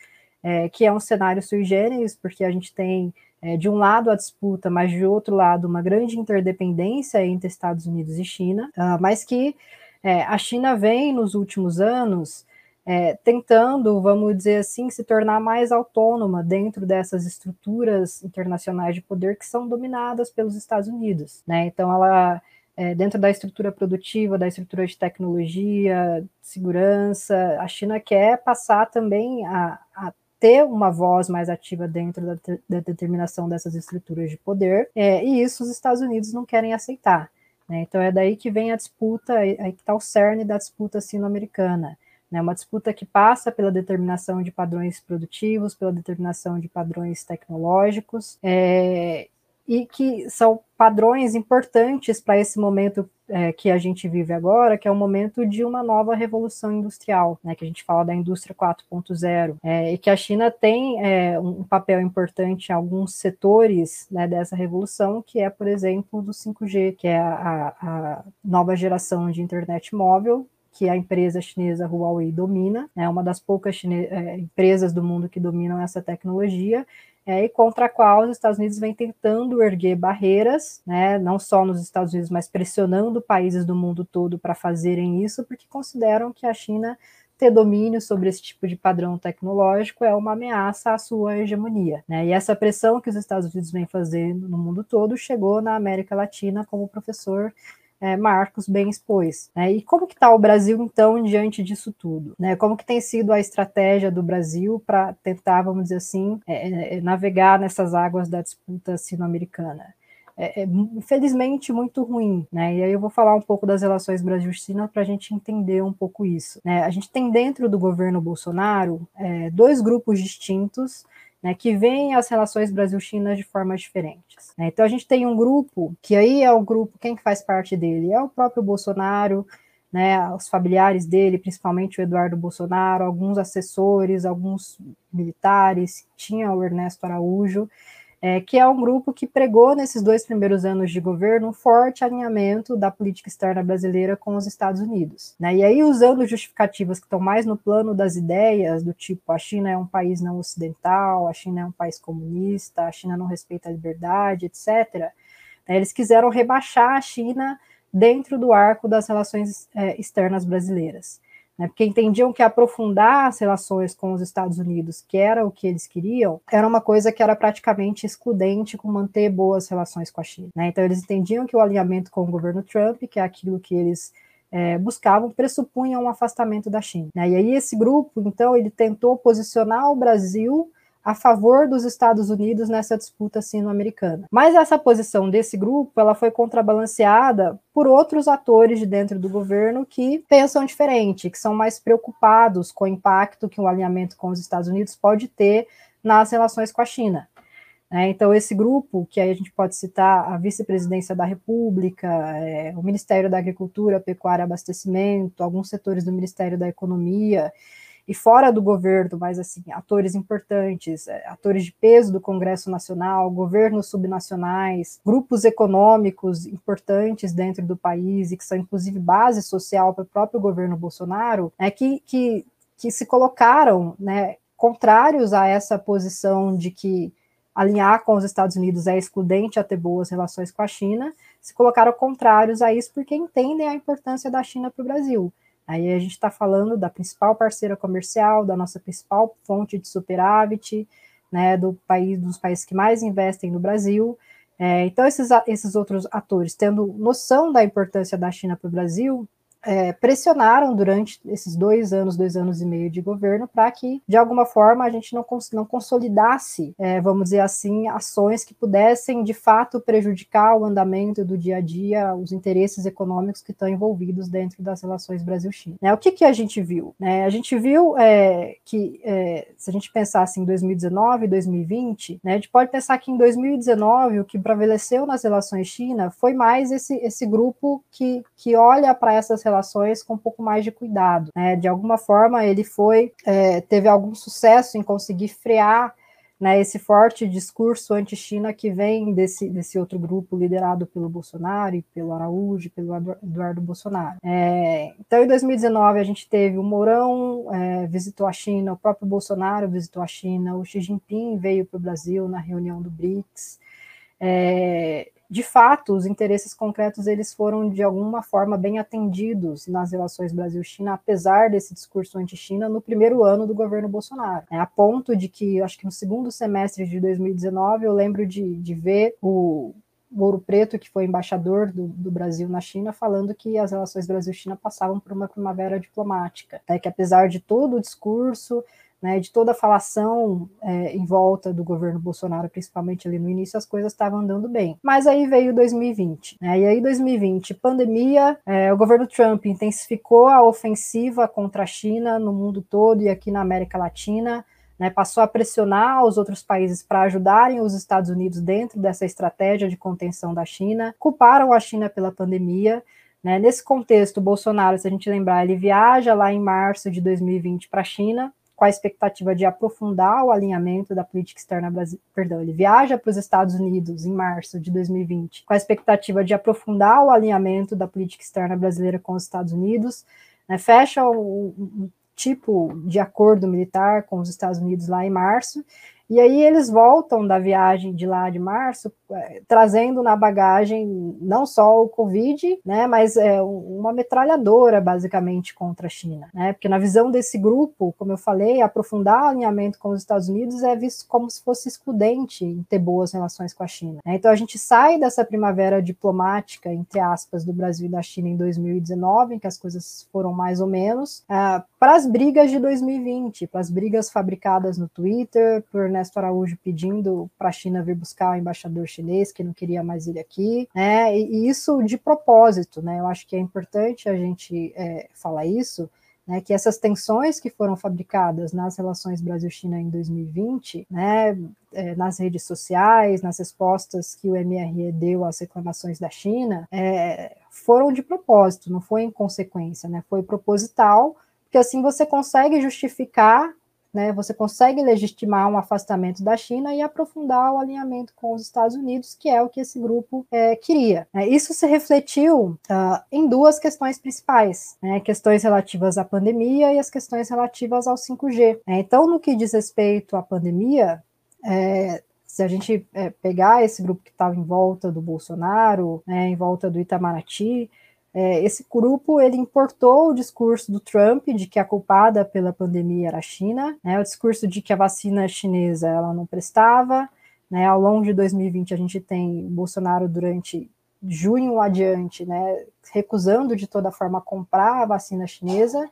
é, que é um cenário sui generis, porque a gente tem é, de um lado a disputa, mas de outro lado uma grande interdependência entre Estados Unidos e China, uh, mas que é, a China vem nos últimos anos é, tentando, vamos dizer assim, se tornar mais autônoma dentro dessas estruturas internacionais de poder que são dominadas pelos Estados Unidos. Né? Então, ela, é, dentro da estrutura produtiva, da estrutura de tecnologia, segurança, a China quer passar também a, a ter uma voz mais ativa dentro da, da determinação dessas estruturas de poder, é, e isso os Estados Unidos não querem aceitar. Né? Então é daí que vem a disputa, aí que está o cerne da disputa sino-americana. Né? Uma disputa que passa pela determinação de padrões produtivos, pela determinação de padrões tecnológicos, é, e que são padrões importantes para esse momento é, que a gente vive agora, que é o momento de uma nova revolução industrial, né, que a gente fala da indústria 4.0, é, e que a China tem é, um papel importante em alguns setores né, dessa revolução, que é, por exemplo, do 5G, que é a, a nova geração de internet móvel, que a empresa chinesa Huawei domina, é né, uma das poucas é, empresas do mundo que dominam essa tecnologia, é, e contra a qual os Estados Unidos vem tentando erguer barreiras, né, não só nos Estados Unidos, mas pressionando países do mundo todo para fazerem isso, porque consideram que a China ter domínio sobre esse tipo de padrão tecnológico é uma ameaça à sua hegemonia. Né? E essa pressão que os Estados Unidos vem fazendo no mundo todo chegou na América Latina, como o professor é, Marcos bem expôs. Né? E como que está o Brasil, então, diante disso tudo? Né? Como que tem sido a estratégia do Brasil para tentar, vamos dizer assim, é, é, navegar nessas águas da disputa sino-americana? É, é, infelizmente muito ruim, né? E aí eu vou falar um pouco das relações Brasil-China para a gente entender um pouco isso. Né? A gente tem dentro do governo Bolsonaro é, dois grupos distintos né, que veem as relações Brasil-China de formas diferentes. Né? Então a gente tem um grupo, que aí é o grupo, quem faz parte dele? É o próprio Bolsonaro, né, os familiares dele, principalmente o Eduardo Bolsonaro, alguns assessores, alguns militares, tinha o Ernesto Araújo, é, que é um grupo que pregou nesses dois primeiros anos de governo um forte alinhamento da política externa brasileira com os Estados Unidos. Né? E aí, usando justificativas que estão mais no plano das ideias, do tipo a China é um país não ocidental, a China é um país comunista, a China não respeita a liberdade, etc., né, eles quiseram rebaixar a China dentro do arco das relações é, externas brasileiras né, porque entendiam que aprofundar as relações com os Estados Unidos, que era o que eles queriam, era uma coisa que era praticamente excludente com manter boas relações com a China. Né? Então, eles entendiam que o alinhamento com o governo Trump, que é aquilo que eles é, buscavam, pressupunha um afastamento da China. Né? E aí, esse grupo, então, ele tentou posicionar o Brasil a favor dos Estados Unidos nessa disputa sino-americana. Mas essa posição desse grupo, ela foi contrabalanceada por outros atores de dentro do governo que pensam diferente, que são mais preocupados com o impacto que o um alinhamento com os Estados Unidos pode ter nas relações com a China. É, então, esse grupo, que aí a gente pode citar a Vice-Presidência da República, é, o Ministério da Agricultura, Pecuária e Abastecimento, alguns setores do Ministério da Economia, e fora do governo, mas assim, atores importantes, é, atores de peso do Congresso Nacional, governos subnacionais, grupos econômicos importantes dentro do país e que são inclusive base social para o próprio governo Bolsonaro, é que, que, que se colocaram né, contrários a essa posição de que alinhar com os Estados Unidos é excludente a ter boas relações com a China, se colocaram contrários a isso porque entendem a importância da China para o Brasil. Aí a gente está falando da principal parceira comercial, da nossa principal fonte de superávit, né, do país, dos países que mais investem no Brasil. É, então, esses, esses outros atores, tendo noção da importância da China para o Brasil, é, pressionaram durante esses dois anos, dois anos e meio de governo, para que, de alguma forma, a gente não, cons não consolidasse, é, vamos dizer assim, ações que pudessem, de fato, prejudicar o andamento do dia a dia, os interesses econômicos que estão envolvidos dentro das relações Brasil-China. Né, o que, que a gente viu? Né, a gente viu é, que, é, se a gente pensasse em 2019 e 2020, né, a gente pode pensar que em 2019 o que prevaleceu nas relações China foi mais esse, esse grupo que, que olha para essas relações relações com um pouco mais de cuidado. Né? De alguma forma, ele foi é, teve algum sucesso em conseguir frear né, esse forte discurso anti-China que vem desse, desse outro grupo liderado pelo Bolsonaro e pelo Araújo, pelo Eduardo Bolsonaro. É, então, em 2019, a gente teve o Mourão é, visitou a China, o próprio Bolsonaro visitou a China, o Xi Jinping veio para o Brasil na reunião do BRICS. É, de fato, os interesses concretos eles foram de alguma forma bem atendidos nas relações Brasil-China, apesar desse discurso anti-China no primeiro ano do governo Bolsonaro. É, a ponto de que, acho que no segundo semestre de 2019, eu lembro de, de ver o, Ouro Preto, que foi embaixador do, do, Brasil na China, falando que as relações Brasil-China passavam por uma primavera diplomática, né, que apesar de todo o discurso, né, de toda a falação é, em volta do governo Bolsonaro, principalmente ali no início, as coisas estavam andando bem. Mas aí veio 2020, né, e aí 2020, pandemia, é, o governo Trump intensificou a ofensiva contra a China no mundo todo e aqui na América Latina, né, passou a pressionar os outros países para ajudarem os Estados Unidos dentro dessa estratégia de contenção da China, culparam a China pela pandemia. Né, nesse contexto, Bolsonaro, se a gente lembrar, ele viaja lá em março de 2020 para a China, com a expectativa de aprofundar o alinhamento da política externa brasileira. Perdão, ele viaja para os Estados Unidos em março de 2020, com a expectativa de aprofundar o alinhamento da política externa brasileira com os Estados Unidos, né, fecha o, tipo de acordo militar com os Estados Unidos lá em março, e aí eles voltam da viagem de lá de março, é, trazendo na bagagem não só o Covid, né, mas é, uma metralhadora, basicamente, contra a China. Né, porque na visão desse grupo, como eu falei, aprofundar o alinhamento com os Estados Unidos é visto como se fosse excludente em ter boas relações com a China. Né, então a gente sai dessa primavera diplomática, entre aspas, do Brasil e da China em 2019, em que as coisas foram mais ou menos, uh, para as brigas de 2020, para as brigas fabricadas no Twitter, por né, Ernesto Araújo pedindo para a China vir buscar o embaixador chinês, que não queria mais ele aqui, né? E, isso de propósito, né? Eu acho que é importante a gente é, falar isso, né, que essas tensões que foram fabricadas nas relações Brasil-China em 2020, né, é, nas redes sociais, nas respostas que o MRE deu às reclamações da China, é, foram de propósito, não foi em consequência, né, foi proposital, porque assim você consegue justificar né, você consegue legitimar um afastamento da China e aprofundar o alinhamento com os Estados Unidos, que é o que esse grupo é, queria. É, isso se refletiu uh, em duas questões principais, né, questões relativas à pandemia e as questões relativas ao 5G. É, então, no que diz respeito à pandemia, é, se a gente é, pegar esse grupo que estava em volta do Bolsonaro, né, em volta do Itamaraty, é, esse grupo ele importou o discurso do Trump de que a culpada pela pandemia era a China, né, o discurso de que a vacina chinesa ela não prestava. Né, ao longo de 2020 a gente tem Bolsonaro durante junho adiante, né, recusando de toda forma comprar a vacina chinesa,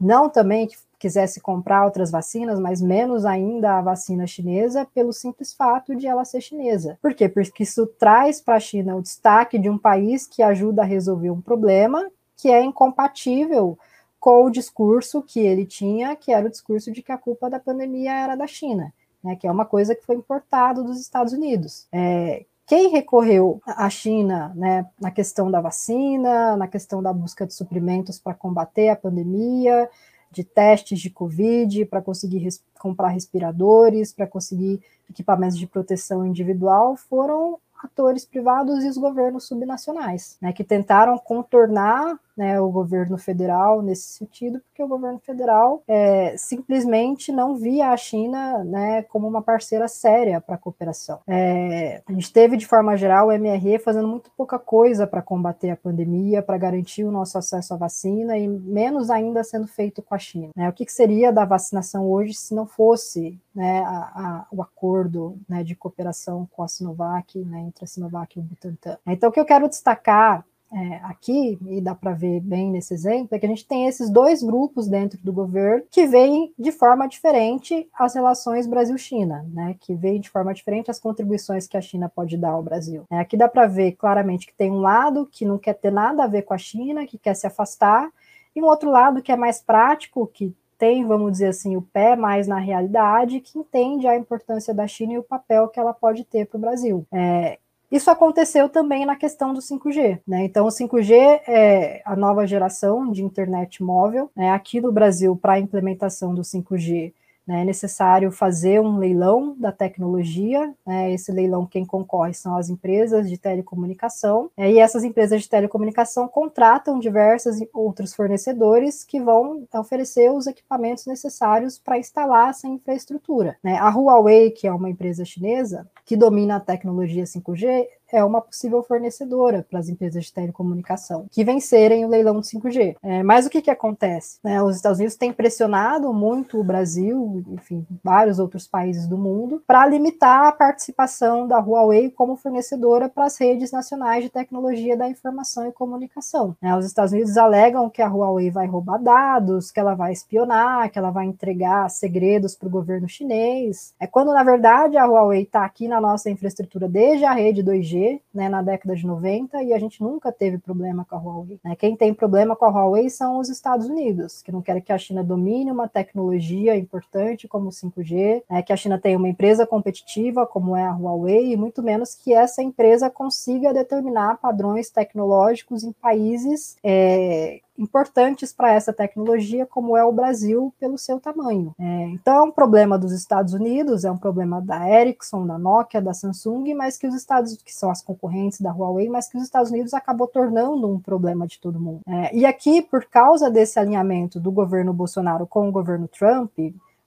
não também que quisesse comprar outras vacinas, mas menos ainda a vacina chinesa, pelo simples fato de ela ser chinesa. Por quê? Porque isso traz para a China o destaque de um país que ajuda a resolver um problema que é incompatível com o discurso que ele tinha, que era o discurso de que a culpa da pandemia era da China, né, que é uma coisa que foi importado dos Estados Unidos. É, quem recorreu à China né, na questão da vacina, na questão da busca de suprimentos para combater a pandemia, de testes de Covid, para conseguir res comprar respiradores, para conseguir equipamentos de proteção individual, foram atores privados e os governos subnacionais, né, que tentaram contornar né, o governo federal nesse sentido, porque o governo federal é, simplesmente não via a China né, como uma parceira séria para a cooperação. É, a gente teve, de forma geral, o MRE fazendo muito pouca coisa para combater a pandemia, para garantir o nosso acesso à vacina, e menos ainda sendo feito com a China. Né? O que, que, seria da vacinação hoje se não fosse né, a, a, o acordo né, de cooperação com a Sinovac, né, entre a Sinovac e o Butantan? Então, o que eu quero destacar é, aqui, e dá para ver bem nesse exemplo, é que a gente tem esses dois grupos dentro do governo que veem de forma diferente as relações Brasil-China, né? Que veem de forma diferente as contribuições que a China pode dar ao Brasil. É, aqui dá para ver claramente que tem um lado que não quer ter nada a ver com a China, que quer se afastar, e um outro lado que é mais prático, que tem, vamos dizer assim, o pé mais na realidade, que entende a importância da China e o papel que ela pode ter para o Brasil. É, isso aconteceu também na questão do 5G, né? Então, o 5G é a nova geração de internet móvel. Né? Aqui no Brasil, para a implementação do 5G, né, é necessário fazer um leilão da tecnologia. Né, esse leilão, quem concorre são as empresas de telecomunicação, né, e essas empresas de telecomunicação contratam diversos outros fornecedores que vão oferecer os equipamentos necessários para instalar essa infraestrutura. Né. A Huawei, que é uma empresa chinesa que domina a tecnologia 5G, é uma possível fornecedora para as empresas de telecomunicação que vencerem o leilão do 5G. É, mas o que, que acontece? É, os Estados Unidos têm pressionado muito o Brasil, enfim, vários outros países do mundo, para limitar a participação da Huawei como fornecedora para as redes nacionais de tecnologia da informação e comunicação. É, os Estados Unidos alegam que a Huawei vai roubar dados, que ela vai espionar, que ela vai entregar segredos para o governo chinês. É quando, na verdade, a Huawei está aqui na nossa infraestrutura desde a rede 2G, né, na década de 90, e a gente nunca teve problema com a Huawei. Né? Quem tem problema com a Huawei são os Estados Unidos, que não querem que a China domine uma tecnologia importante como o 5G, né, que a China tenha uma empresa competitiva como é a Huawei, e muito menos que essa empresa consiga determinar padrões tecnológicos em países é, importantes para essa tecnologia, como é o Brasil, pelo seu tamanho. É, então, é um problema dos Estados Unidos, é um problema da Ericsson, da Nokia, da Samsung, mas que os Estados, que são as concorrentes da Huawei, mas que os Estados Unidos acabou tornando um problema de todo mundo. É, e aqui, por causa desse alinhamento do governo Bolsonaro com o governo Trump,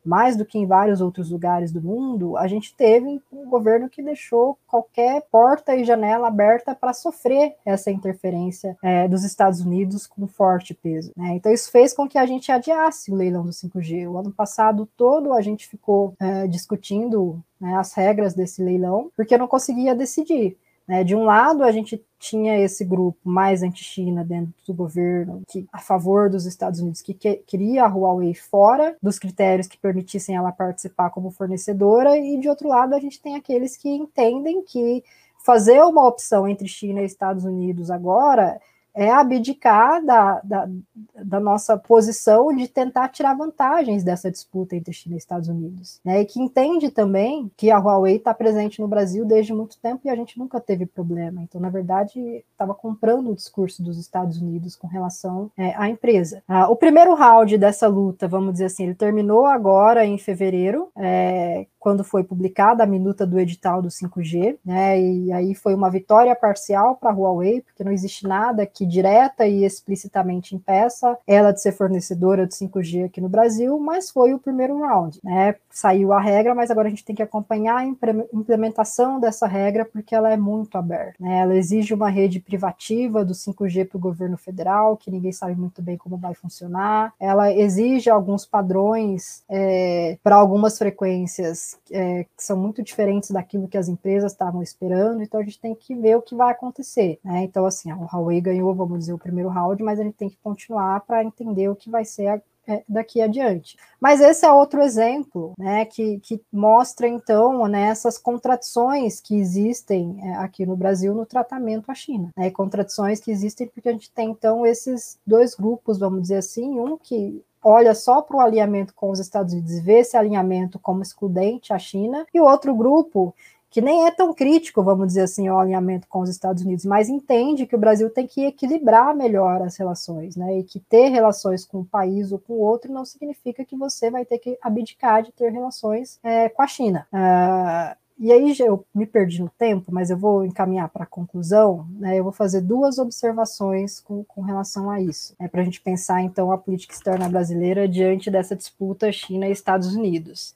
mais do que em vários outros lugares do mundo, a gente teve um governo que deixou qualquer porta e janela aberta para sofrer essa interferência é, dos Estados Unidos com forte peso. Né? Então, isso fez com que a gente adiasse o leilão do 5G. O ano passado todo a gente ficou é, discutindo né, as regras desse leilão, porque não conseguia decidir. Né? De um lado, a gente tinha esse grupo mais anti-China dentro do governo, que a favor dos Estados Unidos, que, que queria a Huawei fora dos critérios que permitissem ela participar como fornecedora, e de outro lado, a gente tem aqueles que entendem que fazer uma opção entre China e Estados Unidos agora é abdicar da, da, da, nossa posição de tentar tirar vantagens dessa disputa entre China e Estados Unidos. Né? E que entende também que a Huawei está presente no Brasil desde muito tempo e a gente nunca teve problema. Então, na verdade, estava comprando o discurso dos Estados Unidos com relação é, à empresa. Ah, o primeiro round dessa luta, vamos dizer assim, ele terminou agora em fevereiro, é, quando foi publicada a minuta do edital do 5G, né? E aí foi uma vitória parcial para a Huawei, porque não existe nada que direta e explicitamente impeça ela de ser fornecedora de 5G aqui no Brasil, mas foi o primeiro round, né? Saiu a regra, mas agora a gente tem que acompanhar a implementação dessa regra porque ela é muito aberta, né? Ela exige uma rede privativa do 5G para o governo federal, que ninguém sabe muito bem como vai funcionar. Ela exige alguns padrões é, para algumas frequências é, que são muito diferentes daquilo que as empresas estavam esperando, então a gente tem que ver o que vai acontecer. Né? Então, assim, a Huawei ganhou, vamos dizer, o primeiro round, mas a gente tem que continuar para entender o que vai ser a, é, daqui adiante. Mas esse é outro exemplo, né, que, que mostra então né, essas contradições que existem é, aqui no Brasil no tratamento à China, né, contradições que existem porque a gente tem então esses dois grupos, vamos dizer assim, um que olha só para o alinhamento com os Estados Unidos e vê esse alinhamento como excludente à China, e o outro grupo que nem é tão crítico, vamos dizer assim, ao alinhamento com os Estados Unidos, mas entende que o Brasil tem que equilibrar melhor as relações, né? E que ter relações com um país ou com outro não significa que você vai ter que abdicar de ter relações é, com a China. Uh, e aí eu me perdi no tempo, mas eu vou encaminhar para a conclusão. Né, eu vou fazer duas observações com, com relação a isso, né, para a gente pensar então a política externa brasileira diante dessa disputa China e Estados Unidos.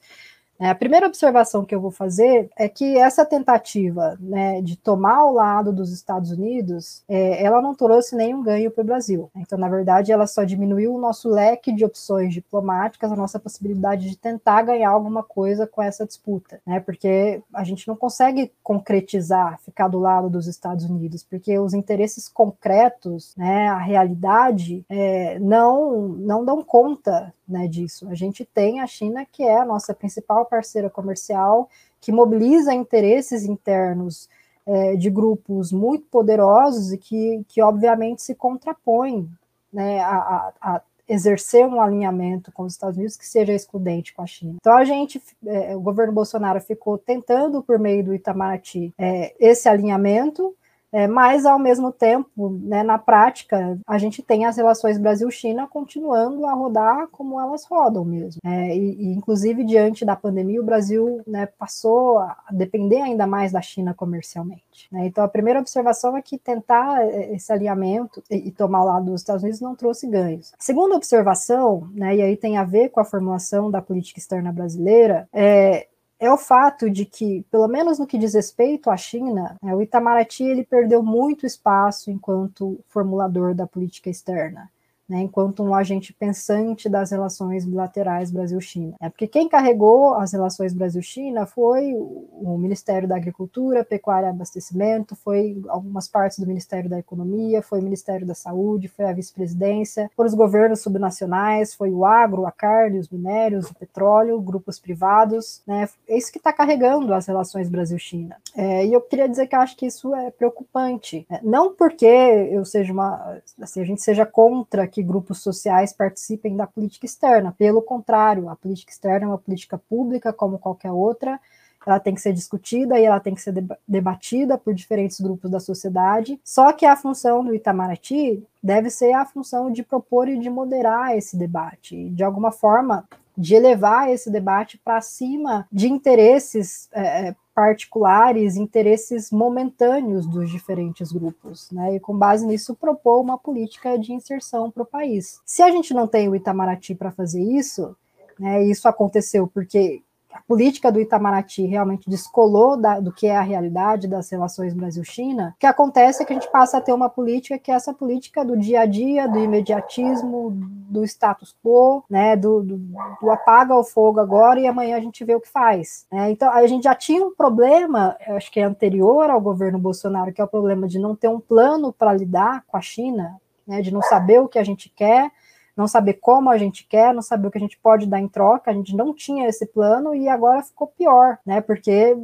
É, a primeira observação que eu vou fazer é que essa tentativa né, de tomar o lado dos Estados Unidos, é, ela não trouxe nenhum ganho para o Brasil. Então, na verdade, ela só diminuiu o nosso leque de opções diplomáticas, a nossa possibilidade de tentar ganhar alguma coisa com essa disputa, né? Porque a gente não consegue concretizar, ficar do lado dos Estados Unidos, porque os interesses concretos, né, a realidade, é, não não dão conta né, disso. A gente tem a China, que é a nossa principal parceira comercial, que mobiliza interesses internos é, de grupos muito poderosos e que, que obviamente, se contrapõem né, a, a, a exercer um alinhamento com os Estados Unidos que seja excludente com a China. Então a gente, é, o governo Bolsonaro ficou tentando por meio do Itamaraty é, esse alinhamento, é, mas, ao mesmo tempo, né, na prática, a gente tem as relações Brasil-China continuando a rodar como elas rodam mesmo. É, e, e, inclusive, diante da pandemia, o Brasil né, passou a depender ainda mais da China comercialmente. Né? Então, a primeira observação é que tentar é, esse alinhamento e, e, tomar o lado dos Estados Unidos não trouxe ganhos. A segunda observação, né, e aí tem a ver com a formulação da política externa brasileira, é é o fato de que, pelo menos no que diz respeito à China, né, o Itamaraty ele perdeu muito espaço enquanto formulador da política externa né, enquanto um agente pensante das relações bilaterais Brasil-China. É porque quem carregou as relações Brasil-China foi o Ministério da Agricultura, Pecuária e Abastecimento, foi algumas partes do Ministério da Economia, foi o Ministério da Saúde, foi a vice-presidência, foram os governos subnacionais, foi o agro, a carne, os minérios, o petróleo, grupos privados, né, é isso que está carregando as relações Brasil-China. É, e eu queria dizer que acho que isso é preocupante, né, não porque eu seja uma, assim, a gente seja contra que grupos sociais participem da política externa. Pelo contrário, a política externa é uma política pública como qualquer outra, ela tem que ser discutida e ela tem que ser debatida por diferentes grupos da sociedade. Só que a função do Itamaraty deve ser a função de propor e de moderar esse debate, de alguma forma de elevar esse debate para cima de interesses é, é, particulares, interesses momentâneos dos diferentes grupos, né? E com base nisso propor uma política de inserção para o país. Se a gente não tem o Itamaraty para fazer isso, né? Isso aconteceu porque a política do Itamaraty realmente descolou da, do que é a realidade das relações Brasil-China, o que acontece é que a gente passa a ter uma política que é essa política do dia a dia, do imediatismo, do status quo, né, do, do, do apaga o fogo agora e amanhã a gente vê o que faz. Né? Então, a gente já tinha um problema, acho que é anterior ao governo Bolsonaro, que é o problema de não ter um plano para lidar com a China, né, de não saber o que a gente quer, não saber como a gente quer, não saber o que a gente pode dar em troca, a gente não tinha esse plano e agora ficou pior, né? Porque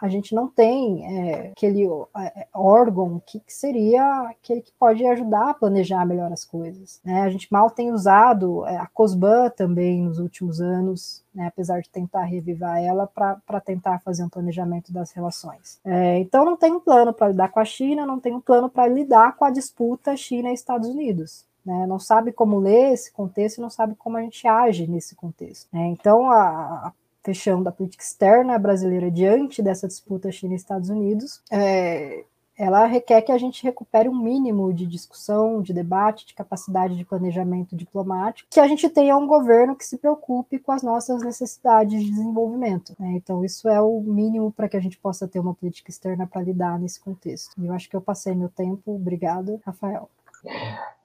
a gente não tem é, aquele é, órgão que, que, seria aquele que pode ajudar a planejar melhor as coisas. Né? A gente mal tem usado é, a COSBAN também nos últimos anos, né, apesar de tentar revivar ela para tentar fazer um planejamento das relações. É, então não tem um plano para lidar com a China, não tem um plano para lidar com a disputa China e Estados Unidos né? Não sabe como ler esse contexto não sabe como a gente age nesse contexto. Né? Então, a, a fechão da política externa brasileira diante dessa disputa China e Estados Unidos, é, ela requer que a gente recupere um mínimo de discussão, de debate, de capacidade de planejamento diplomático, que a gente tenha um governo que se preocupe com as nossas necessidades de desenvolvimento. Né? Então, isso é o mínimo para que a gente possa ter uma política externa para lidar nesse contexto. E eu acho que eu passei meu tempo. Obrigado, Rafael.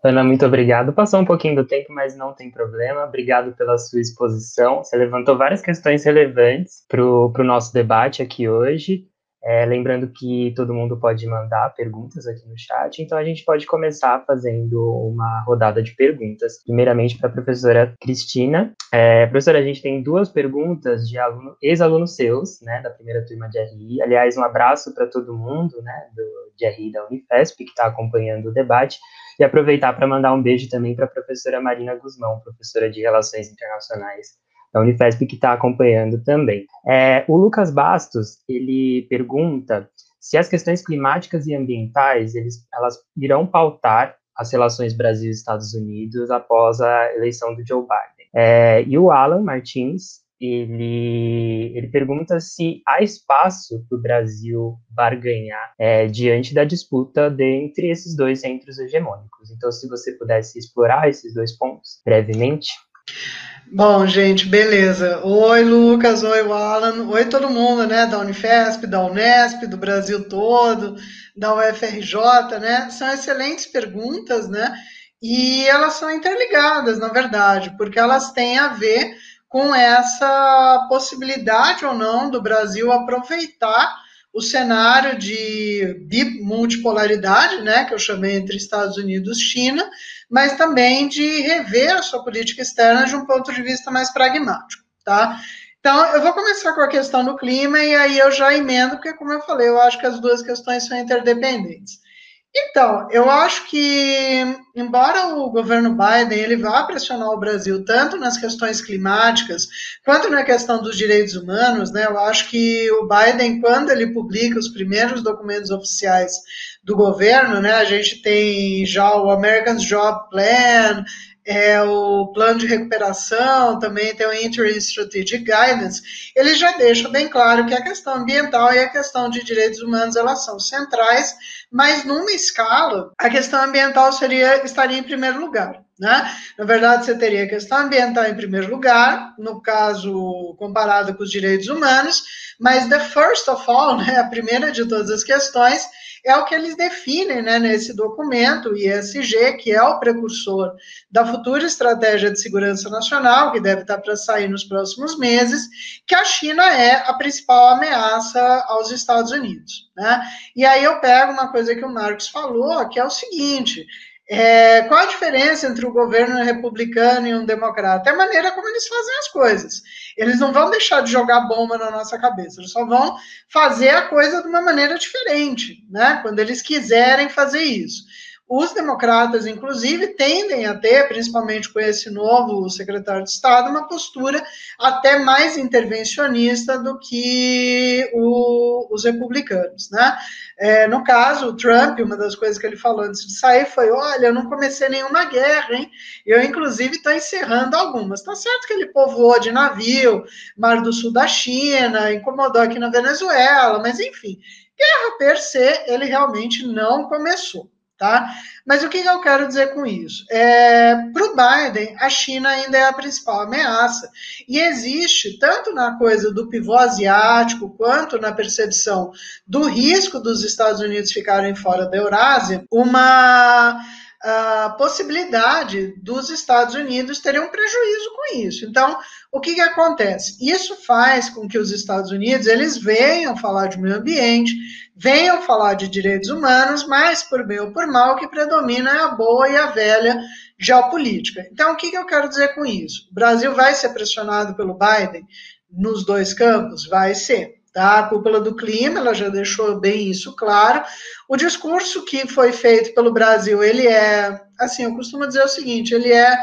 Ana, muito obrigado. Passou um pouquinho do tempo, mas não tem problema. Obrigado pela sua exposição. Você levantou várias questões relevantes para o nosso debate aqui hoje. É, lembrando que todo mundo pode mandar perguntas aqui no chat, então a gente pode começar fazendo uma rodada de perguntas. Primeiramente para a professora Cristina. É, professora, a gente tem duas perguntas de aluno, ex-alunos seus, né, da primeira turma de RI. Aliás, um abraço para todo mundo, né, do, de RI da Unifesp, que está acompanhando o debate. E aproveitar para mandar um beijo também para a professora Marina Guzmão, professora de Relações Internacionais da Unifesp, que está acompanhando também. É, o Lucas Bastos, ele pergunta se as questões climáticas e ambientais, eles, elas irão pautar as relações Brasil-Estados Unidos após a eleição do Joe Biden. É, e o Alan Martins, ele, ele pergunta se há espaço para o Brasil barganhar é, diante da disputa entre esses dois centros hegemônicos. Então, se você pudesse explorar esses dois pontos brevemente. Bom, gente, beleza. Oi, Lucas, oi, Alan, oi todo mundo, né, da Unifesp, da Unesp, do Brasil todo, da UFRJ, né? São excelentes perguntas, né? E elas são interligadas, na verdade, porque elas têm a ver com essa possibilidade ou não do Brasil aproveitar o cenário de multipolaridade, né, que eu chamei entre Estados Unidos e China, mas também de rever a sua política externa de um ponto de vista mais pragmático, tá? Então, eu vou começar com a questão do clima e aí eu já emendo, porque, como eu falei, eu acho que as duas questões são interdependentes. Então, eu acho que, embora o governo Biden ele vá pressionar o Brasil tanto nas questões climáticas quanto na questão dos direitos humanos, né, eu acho que o Biden, quando ele publica os primeiros documentos oficiais do governo, né, a gente tem já o American Job Plan, é, o plano de recuperação, também tem o Interim Strategic Guidance, ele já deixa bem claro que a questão ambiental e a questão de direitos humanos elas são centrais, mas numa escala, a questão ambiental seria estaria em primeiro lugar. Né? Na verdade, você teria a questão ambiental em primeiro lugar, no caso comparado com os direitos humanos, mas the first of all, né, a primeira de todas as questões, é o que eles definem né, nesse documento, o ISG, que é o precursor da futura estratégia de segurança nacional, que deve estar para sair nos próximos meses, que a China é a principal ameaça aos Estados Unidos. Né? E aí eu pego uma coisa que o Marcos falou, que é o seguinte: é, qual a diferença entre o governo republicano e um democrata? É a maneira como eles fazem as coisas. Eles não vão deixar de jogar bomba na nossa cabeça, eles só vão fazer a coisa de uma maneira diferente, né? Quando eles quiserem fazer isso. Os democratas, inclusive, tendem a ter, principalmente com esse novo secretário de Estado, uma postura até mais intervencionista do que o, os republicanos. Né? É, no caso, o Trump, uma das coisas que ele falou antes de sair foi: olha, eu não comecei nenhuma guerra, hein? Eu, inclusive, estou encerrando algumas. Está certo que ele povoou de navio, Mar do Sul da China, incomodou aqui na Venezuela, mas enfim, guerra per se, ele realmente não começou. Tá? Mas o que eu quero dizer com isso? É, Para o Biden, a China ainda é a principal ameaça. E existe, tanto na coisa do pivô asiático, quanto na percepção do risco dos Estados Unidos ficarem fora da Eurásia, uma a possibilidade dos Estados Unidos terem um prejuízo com isso. Então, o que, que acontece? Isso faz com que os Estados Unidos eles venham falar de meio ambiente, venham falar de direitos humanos, mas por bem ou por mal, o que predomina é a boa e a velha geopolítica. Então, o que, que eu quero dizer com isso? O Brasil vai ser pressionado pelo Biden nos dois campos? Vai ser. Tá? A cúpula do clima, ela já deixou bem isso claro. O discurso que foi feito pelo Brasil, ele é, assim, eu costumo dizer o seguinte, ele é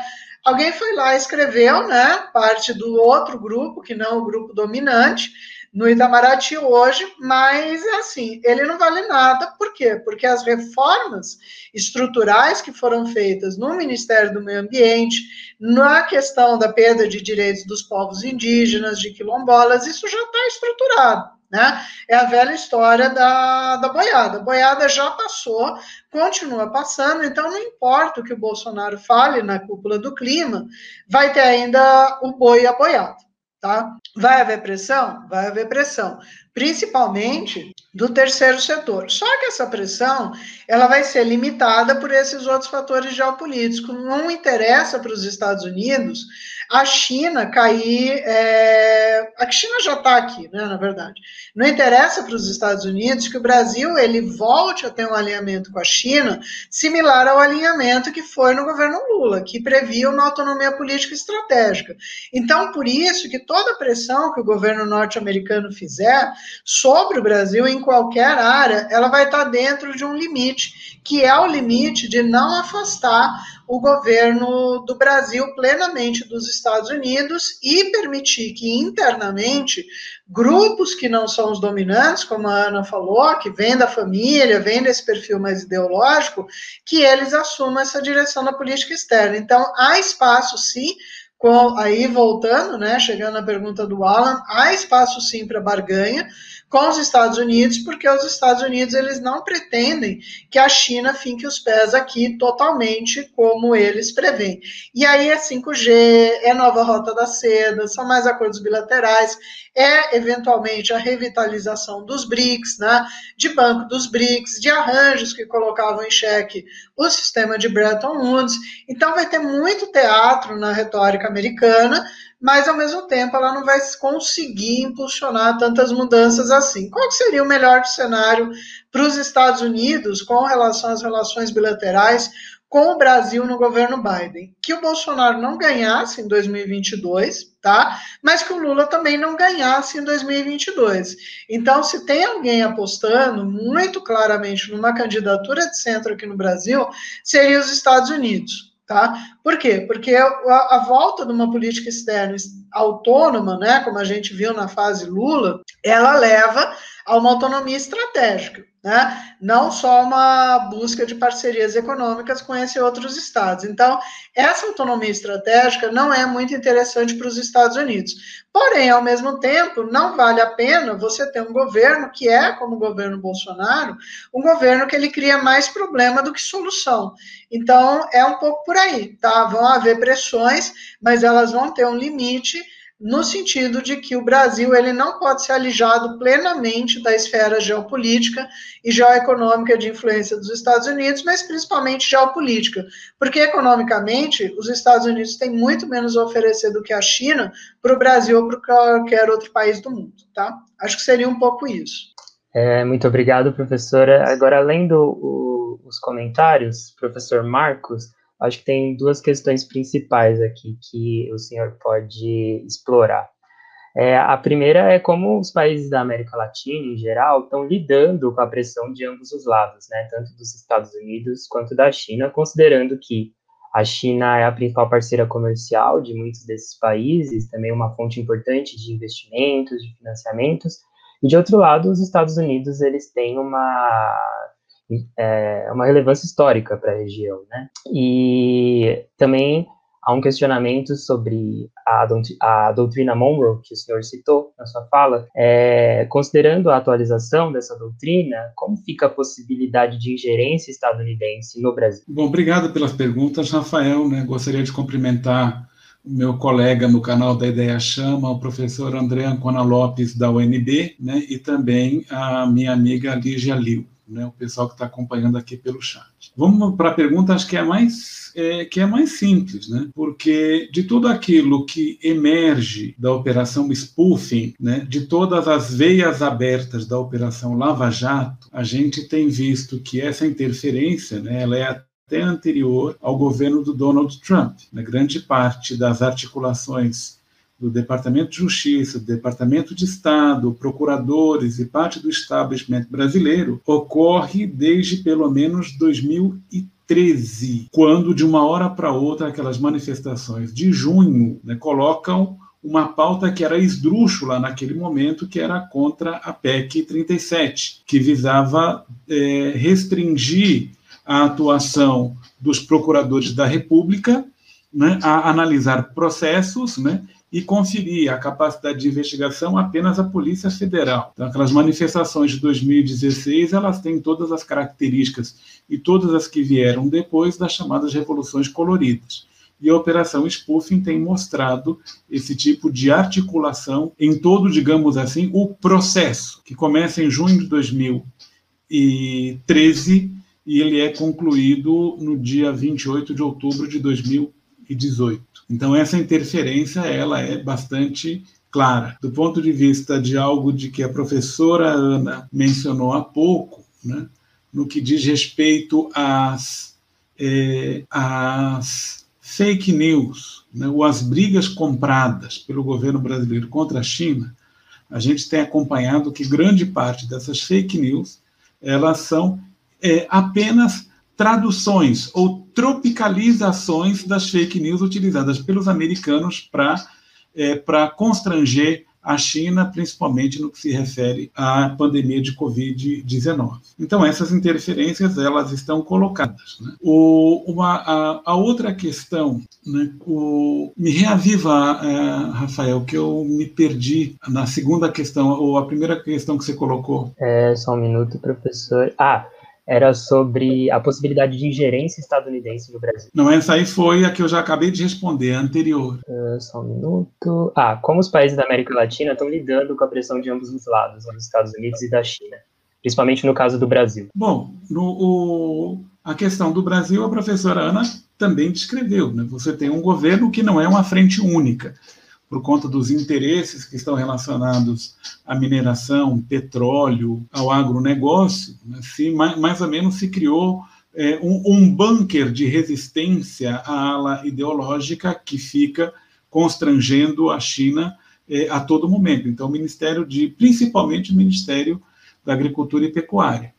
alguém foi lá escreveu, né, parte do outro grupo, que não o grupo dominante, no Itamaraty hoje, mas assim, ele não vale nada, por quê? Porque as reformas estruturais que foram feitas no Ministério do Meio Ambiente, na questão da perda de direitos dos povos indígenas, de quilombolas, isso já está estruturado. Né? É a velha história da, da boiada. A boiada já passou, continua passando, então não importa o que o Bolsonaro fale na cúpula do clima, vai ter ainda o boi e a boiada. Tá? Vai haver pressão? Vai haver pressão, principalmente do terceiro setor. Só que essa pressão ela vai ser limitada por esses outros fatores geopolíticos. Não interessa para os Estados Unidos a China cair. É... A China já está aqui, né, na verdade. Não interessa para os Estados Unidos que o Brasil ele volte a ter um alinhamento com a China similar ao alinhamento que foi no governo Lula, que previa uma autonomia política estratégica. Então, por isso que toda pressão que o governo norte-americano fizer sobre o Brasil em qualquer área, ela vai estar dentro de um limite, que é o limite de não afastar o governo do Brasil plenamente dos Estados Unidos e permitir que internamente grupos que não são os dominantes, como a Ana falou, que vêm da família, vêm desse perfil mais ideológico, que eles assumam essa direção da política externa. Então, há espaço, sim, com, aí voltando, né, chegando à pergunta do Alan, há espaço sim para barganha, com os Estados Unidos, porque os Estados Unidos eles não pretendem que a China finque os pés aqui totalmente como eles preveem. E aí é 5G, é nova rota da seda, são mais acordos bilaterais, é eventualmente a revitalização dos BRICS, né, de banco dos BRICS, de arranjos que colocavam em xeque o sistema de Bretton Woods. Então vai ter muito teatro na retórica americana, mas ao mesmo tempo ela não vai conseguir impulsionar tantas mudanças assim. Qual seria o melhor cenário para os Estados Unidos com relação às relações bilaterais com o Brasil no governo Biden? Que o Bolsonaro não ganhasse em 2022, tá? Mas que o Lula também não ganhasse em 2022. Então, se tem alguém apostando muito claramente numa candidatura de centro aqui no Brasil, seria os Estados Unidos. Tá? Por quê? Porque a, a, volta de uma política externa autônoma, né, como a gente viu na fase Lula, ela leva a uma autonomia estratégica. Né? não só uma busca de parcerias econômicas com esses outros estados. Então, essa autonomia estratégica não é muito interessante para os Estados Unidos. Porém, ao mesmo tempo, não vale a pena você ter um governo que é, como o governo Bolsonaro, um governo que ele cria mais problema do que solução. Então, é um pouco por aí, tá? Vão haver pressões, mas elas vão ter um limite no sentido de que o Brasil ele não pode ser alijado plenamente da esfera geopolítica e geoeconômica de influência dos Estados Unidos, mas principalmente geopolítica, porque economicamente os Estados Unidos têm muito menos a oferecer do que a China para o Brasil ou para qualquer outro país do mundo, tá? Acho que seria um pouco isso. É, muito obrigado, professora. Agora, lendo o, os comentários, professor Marcos, acho que tem duas questões principais aqui que o senhor pode explorar. É, a primeira é como os países da América Latina, em geral, estão lidando com a pressão de ambos os lados, né, tanto dos Estados Unidos quanto da China, considerando que a China é a principal parceira comercial de muitos desses países, também uma fonte importante de investimentos, de financiamentos, e de outro lado, os Estados Unidos eles têm uma é, uma relevância histórica para a região, né? E também há um questionamento sobre a, a, doutrina Monroe, que o senhor citou na sua fala. É, considerando a atualização dessa doutrina, como fica a possibilidade de ingerência estadunidense no Brasil? Bom, obrigado pelas perguntas, Rafael. Né? Gostaria de cumprimentar o meu colega no canal da Ideia Chama, o professor André Ancona Lopes, da UNB, né? e também a minha amiga Lígia Liu né, o pessoal que está acompanhando aqui pelo chat. Vamos para a pergunta, acho que é mais é, que é mais simples, né? Porque de tudo aquilo que emerge da operação spoofing, né, de todas as veias abertas da operação Lava Jato, a gente tem visto que essa interferência, né, ela é até anterior ao governo do Donald Trump. Né? Grande parte das articulações do Departamento de Justiça, do Departamento de Estado, procuradores e parte do establishment brasileiro ocorre desde pelo menos 2013, quando de uma hora para outra aquelas manifestações de junho né, colocam uma pauta que era esdrúxula naquele momento, que era contra a PEC 37, que visava é, restringir a atuação dos procuradores da República né, a analisar processos né, e conferir a capacidade de investigação apenas à Polícia Federal. Então, aquelas manifestações de 2016, elas têm todas as características e todas as que vieram depois das chamadas revoluções coloridas. E a Operação Spoofing tem mostrado esse tipo de articulação em todo, digamos assim, o processo, que começa em junho de 2013 e ele é concluído no dia 28 de outubro de 2018. Então essa interferência ela é bastante clara. Do ponto de vista de algo de que a professora Ana mencionou há pouco, né, no que diz respeito às, é, às fake news, né, ou às brigas compradas pelo governo brasileiro contra a China, a gente tem acompanhado que grande parte dessas fake news elas são é, apenas traduções ou tropicalizações das fake news utilizadas pelos americanos para é, constranger a China, principalmente no que se refere à pandemia de Covid-19. Então, essas interferências elas estão colocadas. Né? O, uma, a, a, outra questão, né, o, me reaviva, é, Rafael, que eu me perdi na segunda questão, ou a primeira questão que você colocou. É, só um minuto, professor. Ah, era sobre a possibilidade de ingerência estadunidense no Brasil. Não, essa aí foi a que eu já acabei de responder, a anterior. Uh, só um minuto. Ah, como os países da América Latina estão lidando com a pressão de ambos os lados, dos Estados Unidos e da China, principalmente no caso do Brasil? Bom, no, o, a questão do Brasil, a professora Ana também descreveu. Né? Você tem um governo que não é uma frente única por conta dos interesses que estão relacionados à mineração, petróleo, ao agronegócio, né, se, mais, mais ou menos se criou é, um, um bunker de resistência à ala ideológica que fica constrangendo a China é, a todo momento. Então, o Ministério de, principalmente o Ministério da Agricultura e Pecuária.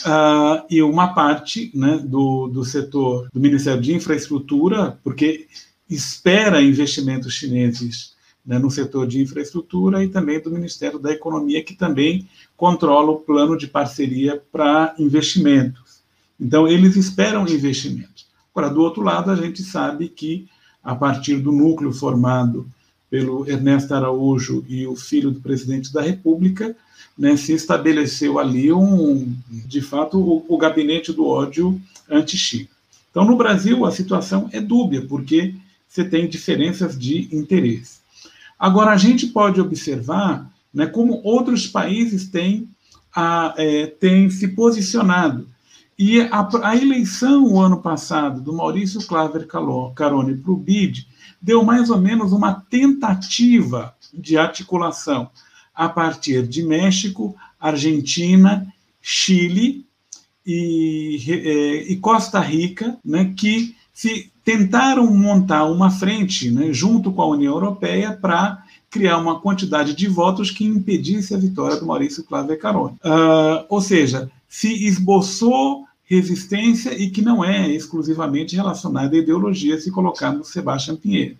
Uh, e uma parte né, do, do setor do Ministério de Infraestrutura, porque espera investimentos chineses né, no setor de infraestrutura e também do Ministério da Economia, que também controla o plano de parceria para investimentos. Então, eles esperam investimentos. Agora, do outro lado, a gente sabe que, a partir do núcleo formado pelo Ernesto Araújo e o filho do presidente da República, né, se estabeleceu ali um, de fato, o, o gabinete do ódio anti-China. Então, no Brasil, a situação é dúbia, porque você tem diferenças de interesse. Agora, a gente pode observar né, como outros países têm, a, é, têm se posicionado. E a, a, eleição, o ano passado, do Maurício Claver Carone para o BID, deu mais ou menos uma tentativa de articulação a partir de México, Argentina, Chile e, é, e Costa Rica, né, que se tentaram montar uma frente né, junto com a União Europeia para criar uma quantidade de votos que impedisse a vitória do Maurício Claver Carone. Uh, ou seja, se esboçou resistência e que não é exclusivamente relacionada à ideologia se colocar no Sebastião Pinheiro.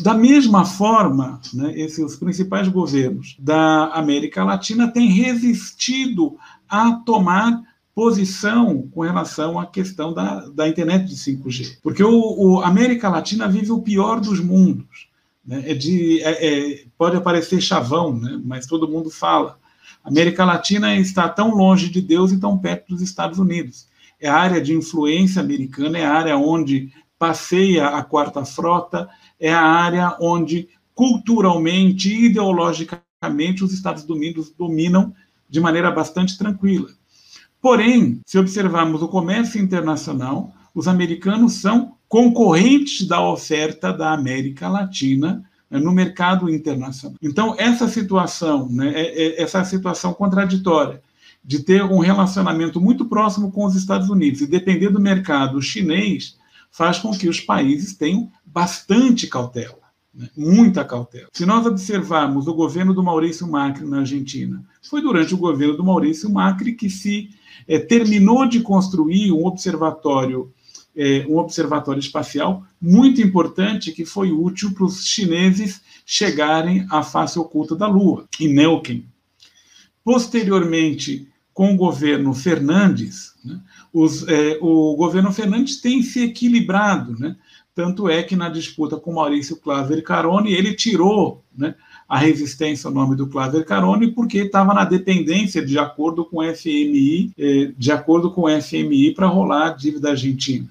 Da mesma forma, né, esses os principais governos da América Latina têm resistido a tomar posição com relação à questão da, da internet de 5G. Porque o, o América Latina vive o pior dos mundos. Né? É de, é, é, pode parecer chavão, né? mas todo mundo fala. A América Latina está tão longe de Deus e tão perto dos Estados Unidos. É a área de influência americana, é a área onde passeia a quarta frota, é a área onde culturalmente ideologicamente os Estados Unidos dominam de maneira bastante tranquila. Porém, se observarmos o comércio internacional, os americanos são concorrentes da oferta da América Latina né, no mercado internacional. Então, essa situação, né, é, é, essa situação contraditória de ter um relacionamento muito próximo com os Estados Unidos e depender do mercado chinês, faz com que os países tenham bastante cautela, né, muita cautela. Se nós observarmos o governo do Maurício Macri na Argentina, foi durante o governo do Maurício Macri que se é, terminou de construir um observatório, é, um observatório espacial muito importante que foi útil para os chineses chegarem à face oculta da Lua, em Neuquén. Posteriormente, com o governo Fernandes, né, os, é, o governo Fernandes tem se equilibrado, né? Tanto é que na disputa com Maurício Claver Carone, ele tirou né, a resistência ao nome do Claver Carone porque estava na dependência de acordo com o FMI, eh, de acordo com o FMI para rolar a dívida argentina.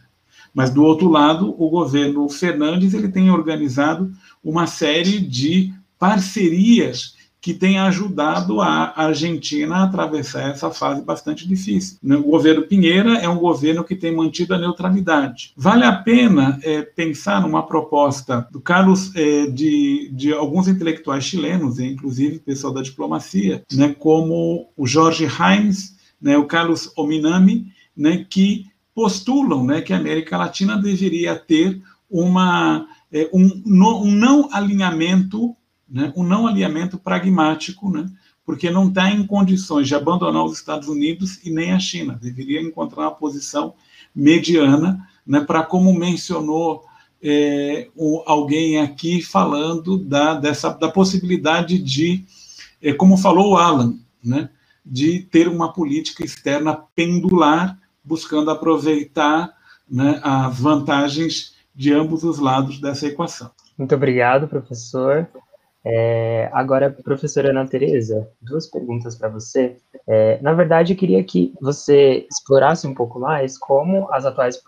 Mas do outro lado, o governo Fernandes ele tem organizado uma série de parcerias que tem ajudado a Argentina a atravessar essa fase bastante difícil. O governo Pinheira é um governo que tem mantido a neutralidade. Vale a pena é, pensar numa proposta do Carlos, é, de, de alguns intelectuais chilenos, inclusive pessoal da diplomacia, né, como o Jorge Heinz, né, o Carlos Ominami, né, que postulam né, que a América Latina deveria ter uma, é, um, um não alinhamento né, um não alinhamento pragmático, né, porque não está em condições de abandonar os Estados Unidos e nem a China. Deveria encontrar uma posição mediana, né, para, como mencionou é, o, alguém aqui, falando da, dessa, da possibilidade de, é, como falou o Alan, né, de ter uma política externa pendular, buscando aproveitar né, as vantagens de ambos os lados dessa equação. Muito obrigado, professor. É, agora, professora Ana Tereza, duas perguntas para você. É, na verdade, eu queria que você explorasse um pouco mais como as atuais,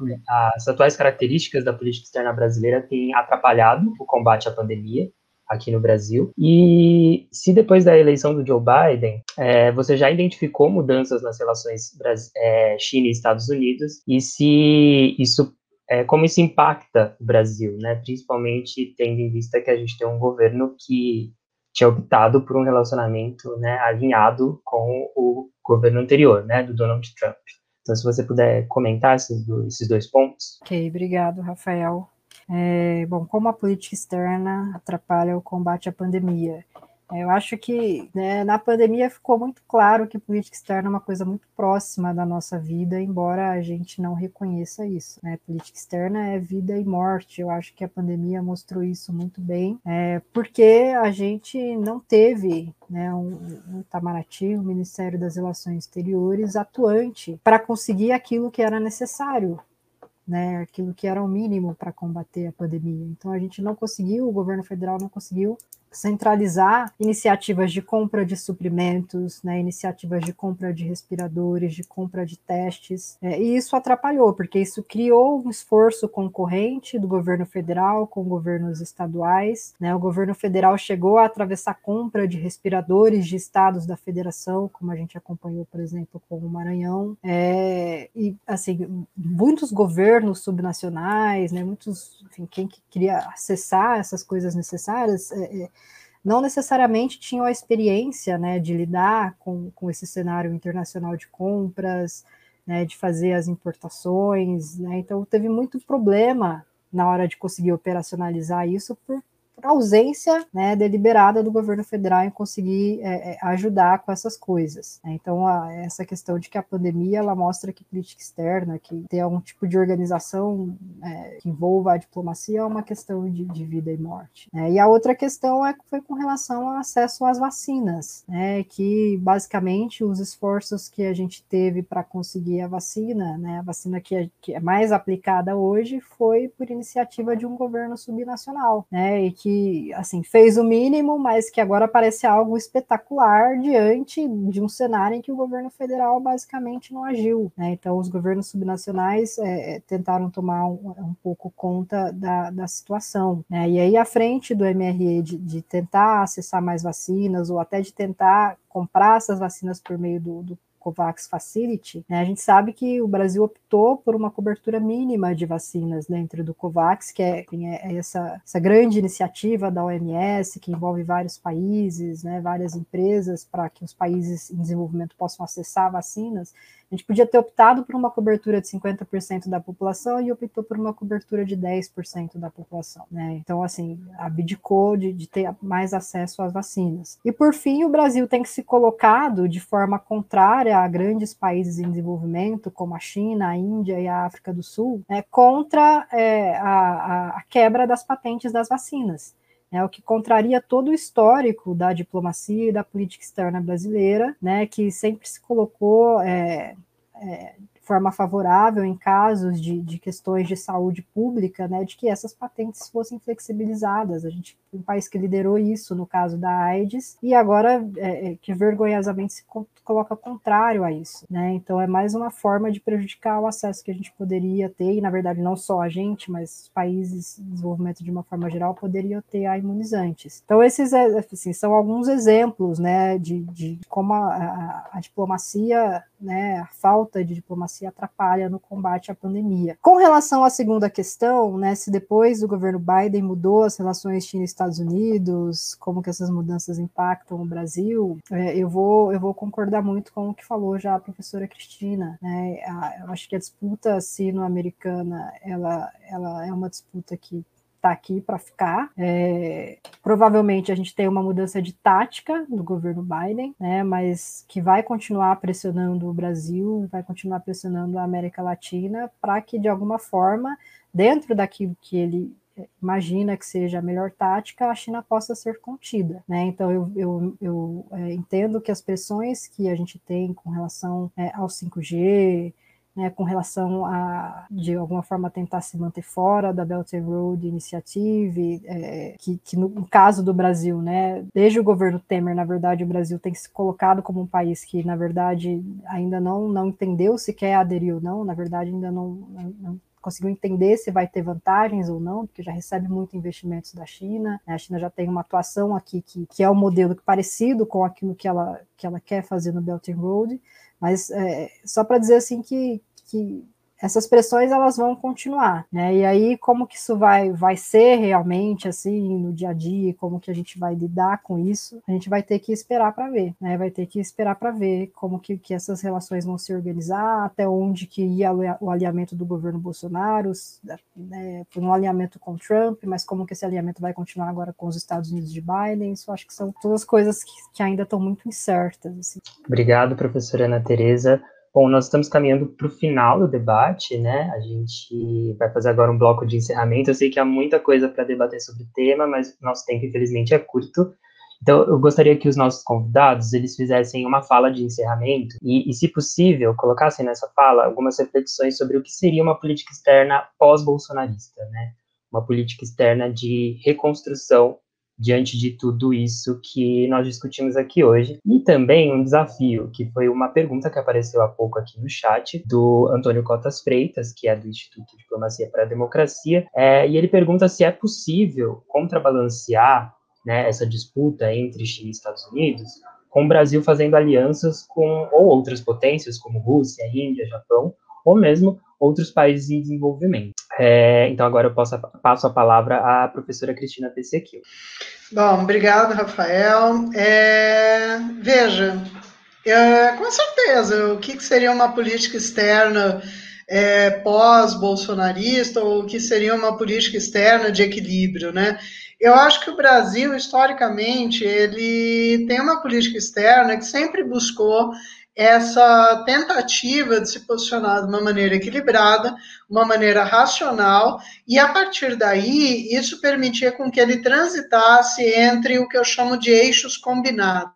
as atuais características da política externa brasileira têm atrapalhado o combate à pandemia aqui no Brasil. E se depois da eleição do Joe Biden, é, você já identificou mudanças nas relações é, China e Estados Unidos, e se isso é, como isso impacta o Brasil, né? Principalmente tendo em vista que a gente tem um governo que tinha optado por um relacionamento né, alinhado com o governo anterior, né, do Donald Trump. Então, se você puder comentar esses dois, esses dois pontos. Ok, obrigado, Rafael. É, bom, como a política externa atrapalha o combate à pandemia? Eu acho que né, na pandemia ficou muito claro que política externa é uma coisa muito próxima da nossa vida, embora a gente não reconheça isso. Né? Política externa é vida e morte. Eu acho que a pandemia mostrou isso muito bem, é, porque a gente não teve né, um, um Itamaraty, o um Ministério das Relações Exteriores, atuante para conseguir aquilo que era necessário né, aquilo que era o mínimo para combater a pandemia. Então a gente não conseguiu, o governo federal não conseguiu centralizar iniciativas de compra de suprimentos, né, iniciativas de compra de respiradores, de compra de testes, é, e isso atrapalhou, porque isso criou um esforço concorrente do governo federal com governos estaduais. Né, o governo federal chegou a atravessar compra de respiradores de estados da federação, como a gente acompanhou, por exemplo, com o Maranhão, é, e assim muitos governos subnacionais, né, muitos, enfim, quem que queria acessar essas coisas necessárias é, é não necessariamente tinham a experiência né, de lidar com, com esse cenário internacional de compras, né, de fazer as importações, né, então teve muito problema na hora de conseguir operacionalizar isso por por ausência né, deliberada do governo federal em conseguir é, é, ajudar com essas coisas. Né? Então, a, essa questão de que a pandemia ela mostra que política externa, que tem algum tipo de organização é, que envolva a diplomacia, é uma questão de, de vida e morte. Né? E a outra questão é, foi com relação ao acesso às vacinas, né, que basicamente os esforços que a gente teve para conseguir a vacina, né, a vacina que é, que é mais aplicada hoje, foi por iniciativa de um governo subnacional, né, e que que assim fez o mínimo, mas que agora parece algo espetacular diante de um cenário em que o governo federal basicamente não agiu. Né? Então, os governos subnacionais é, é tentaram tomar um, um, pouco conta da, da situação. Né? E aí, à frente do MRE de, de tentar acessar mais vacinas ou até de tentar comprar essas vacinas por meio do, do COVAX Facility, né, a gente sabe que o Brasil optou por uma cobertura mínima de vacinas dentro do COVAX, que é, é essa, essa grande iniciativa da OMS, que envolve vários países, né, várias empresas, para que os países em desenvolvimento possam acessar vacinas. A gente podia ter optado por uma cobertura de 50% da população e optou por uma cobertura de 10% da população. Né? Então, assim, abdicou de, de ter mais acesso às vacinas. E, por fim, o Brasil tem que se colocado de forma contrária a grandes países em desenvolvimento, como a China, a Índia e a África do Sul, né, contra é, a, a quebra das patentes das vacinas né, o que contraria todo o histórico da diplomacia e da política externa brasileira, né, que sempre se colocou é, é, forma favorável em casos de, de questões de saúde pública, né, de que essas patentes fossem flexibilizadas. A gente um país que liderou isso no caso da AIDS e agora é, é que vergonhosamente se coloca contrário a isso, né? Então é mais uma forma de prejudicar o acesso que a gente poderia ter e na verdade não só a gente, mas os países em desenvolvimento de uma forma geral poderiam ter a imunizantes. Então esses é, assim, são alguns exemplos, né, de, de como a, a, a diplomacia, né, a falta de diplomacia atrapalha no combate à pandemia. Com relação à segunda questão, né, se depois do governo Biden mudou as relações China-Estados Unidos, como que essas mudanças impactam o Brasil, é, eu vou eu vou concordar muito com o que falou já a professora Cristina. Né, a, eu acho que a disputa sino-americana ela ela é uma disputa que está aqui para ficar. É, provavelmente a gente tem uma mudança de tática do governo Biden, né, mas que vai continuar pressionando o Brasil, vai continuar pressionando a América Latina para que, de alguma forma, dentro daquilo que ele imagina que seja a melhor tática, a China possa ser contida. Né? Então, eu, eu, eu é, entendo que as pressões que a gente tem com relação é, ao 5G, né, com relação a, de alguma forma, tentar se manter fora da Belt and Road Initiative, é, que, que no, caso do Brasil, né, desde o governo Temer, na verdade, o Brasil tem se colocado como um país que, na verdade, ainda não, não entendeu se quer aderir ou não, na verdade, ainda não, não, não conseguiu entender se vai ter vantagens ou não, porque já recebe muito investimentos da China. Né, a China já tem uma atuação aqui que, que é um modelo parecido com aquilo que ela, que ela quer fazer no Belt and Road, mas é, só para dizer assim que, que essas pressões elas vão continuar, né? E aí como que isso vai vai ser realmente assim no dia a dia, como que a gente vai lidar com isso? A gente vai ter que esperar para ver, né? Vai ter que esperar para ver como que, que essas relações vão se organizar, até onde que ia o alinhamento do governo Bolsonaro, né? Um alinhamento com Trump, mas como que esse alinhamento vai continuar agora com os Estados Unidos de Biden? Isso acho que são todas coisas que, que ainda estão muito incertas. Assim. Obrigado, professora Ana Tereza. Bom, nós estamos caminhando para o final do debate, né? A gente vai fazer agora um bloco de encerramento. Eu sei que há muita coisa para debater sobre o tema, mas nosso tempo, infelizmente, é curto. Então, eu gostaria que os nossos convidados eles fizessem uma fala de encerramento e, e, se possível, colocassem nessa fala algumas reflexões sobre o que seria uma política externa pós-bolsonarista, né? Uma política externa de reconstrução diante de tudo isso que nós discutimos aqui hoje. E também um desafio, que foi uma pergunta que apareceu há pouco aqui no chat, do Antônio Cotas Freitas, que é do Instituto de Diplomacia para a Democracia, é, e ele pergunta se é possível contrabalancear né, essa disputa entre Chile e Estados Unidos com o Brasil fazendo alianças com ou outras potências como Rússia, Índia, Japão, ou mesmo outros países em desenvolvimento. É, então, agora eu posso, passo a palavra à professora Cristina Pessequil. Bom, obrigado, Rafael. É, veja, é, com certeza, o que, seria uma política externa é, pós-bolsonarista ou o que seria uma política externa de equilíbrio, né? Eu acho que o Brasil, historicamente, ele tem uma política externa que sempre buscou essa tentativa de se posicionar de uma maneira equilibrada, uma maneira racional, e a partir daí isso permitia com que ele transitasse entre o que eu chamo de eixos combinados.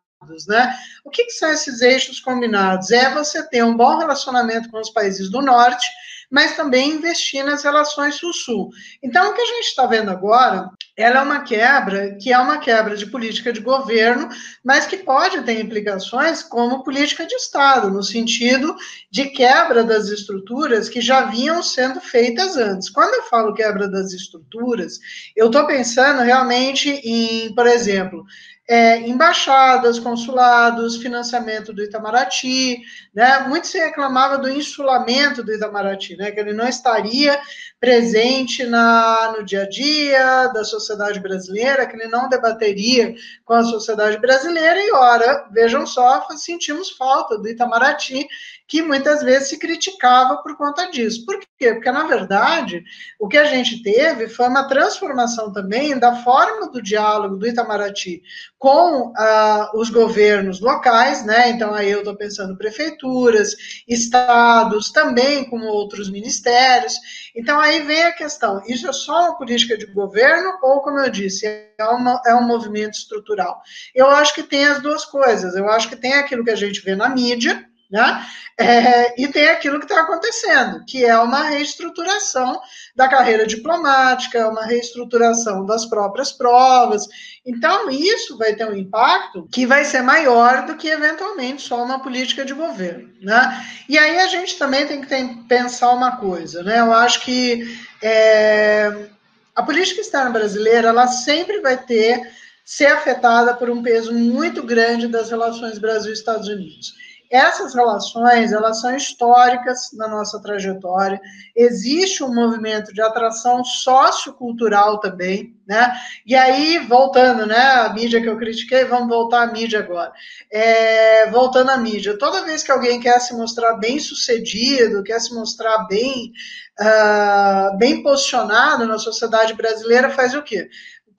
Né? O que, que são esses eixos combinados? É você ter um bom relacionamento com os países do norte, mas também investir nas relações sul-sul. Então, o que a gente está vendo agora, ela é uma quebra que é uma quebra de política de governo, mas que pode ter implicações como política de Estado, no sentido de quebra das estruturas que já vinham sendo feitas antes. Quando eu falo quebra das estruturas, eu estou pensando realmente em, por exemplo, é, embaixadas, consulados, financiamento do Itamaraty, né? Muito se reclamava do insulamento do Itamaraty, né? Que ele não estaria presente na, no dia a dia da sociedade brasileira, que ele não debateria com a sociedade brasileira, e ora, vejam só, sentimos falta do Itamaraty que muitas vezes se criticava por conta disso. Por quê? Porque, na verdade, o que a gente teve foi uma transformação também da forma do diálogo do Itamaraty com ah, os governos locais, né? Então, aí eu estou pensando prefeituras, estados, também com outros ministérios. Então, aí vem a questão: isso é só uma política de governo ou, como eu disse, é, uma, é um movimento estrutural? Eu acho que tem as duas coisas. Eu acho que tem aquilo que a gente vê na mídia, né? É, e tem aquilo que está acontecendo, que é uma reestruturação da carreira diplomática, uma reestruturação das próprias provas. Então, isso vai ter um impacto que vai ser maior do que, eventualmente, só uma política de governo. Né? E aí a gente também tem que ter, pensar uma coisa. Né? Eu acho que é, a política externa brasileira ela sempre vai ter ser afetada por um peso muito grande das relações Brasil-Estados Unidos. Essas relações, elas são históricas na nossa trajetória. Existe um movimento de atração sociocultural também, né? E aí, voltando, né, a mídia que eu critiquei, vamos voltar à mídia agora. É, voltando à mídia, toda vez que alguém quer se mostrar bem sucedido, quer se mostrar bem, uh, bem posicionado na sociedade brasileira, faz o quê?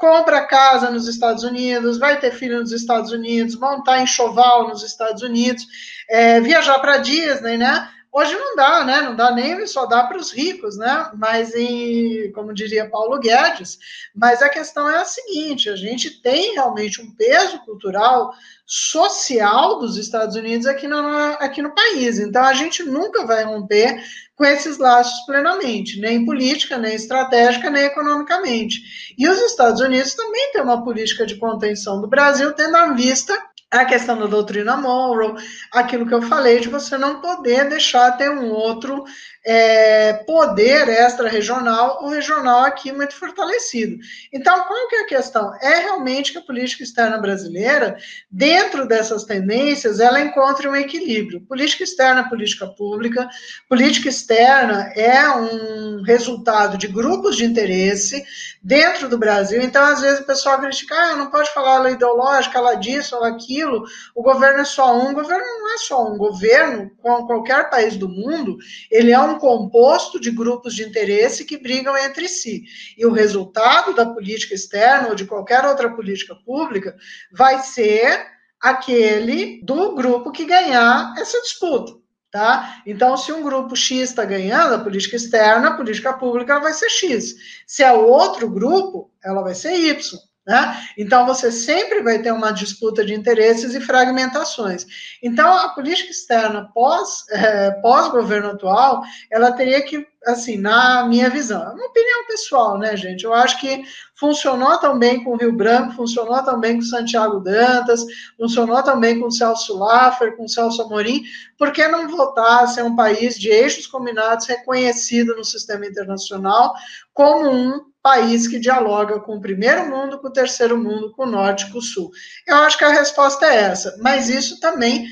Compra casa nos Estados Unidos, vai ter filho nos Estados Unidos, montar enxoval nos Estados Unidos, é, viajar para Disney, né? Hoje não dá, né? Não dá nem, só dá para os ricos, né? Mas, em, como diria Paulo Guedes, mas a questão é a seguinte: a gente tem realmente um peso cultural social dos Estados Unidos aqui no, aqui no país. Então, a gente nunca vai romper com esses laços plenamente, nem política, nem estratégica, nem economicamente. E os Estados Unidos também têm uma política de contenção do Brasil, tendo à vista a questão da doutrina Monroe, aquilo que eu falei de você não poder deixar ter um outro é, poder extra-regional ou regional aqui muito fortalecido. Então, qual que é a questão? É realmente que a política externa brasileira, dentro dessas tendências, ela encontre um equilíbrio. Política externa, política pública. Política externa é um resultado de grupos de interesse dentro do Brasil. Então, às vezes, o pessoal critica, ah, não pode falar ela ideológica, ela disso, ela aquilo. O governo é só um. O governo não é só um. O governo, com qualquer país do mundo, ele é um composto de grupos de interesse que brigam entre si. E o resultado da política externa ou de qualquer outra política pública vai ser aquele do grupo que ganhar essa disputa. Tá? Então, se um grupo X está ganhando a política externa, a política pública vai ser X. Se é outro grupo, ela vai ser Y. Né? Então, você sempre vai ter uma disputa de interesses e fragmentações. Então, a política externa pós, é, pós-governo atual, ela teria que, assim, na minha visão, é uma opinião pessoal, né, gente? Eu acho que funcionou também com o Rio Branco, funcionou também com Santiago Dantas, funcionou também com o Celso Laffer, com o Celso Amorim, por que não voltar a ser um país de eixos combinados reconhecido no sistema internacional como um país que dialoga com o primeiro mundo, com o terceiro mundo, com o norte, com o sul? Eu acho que a resposta é essa, mas isso também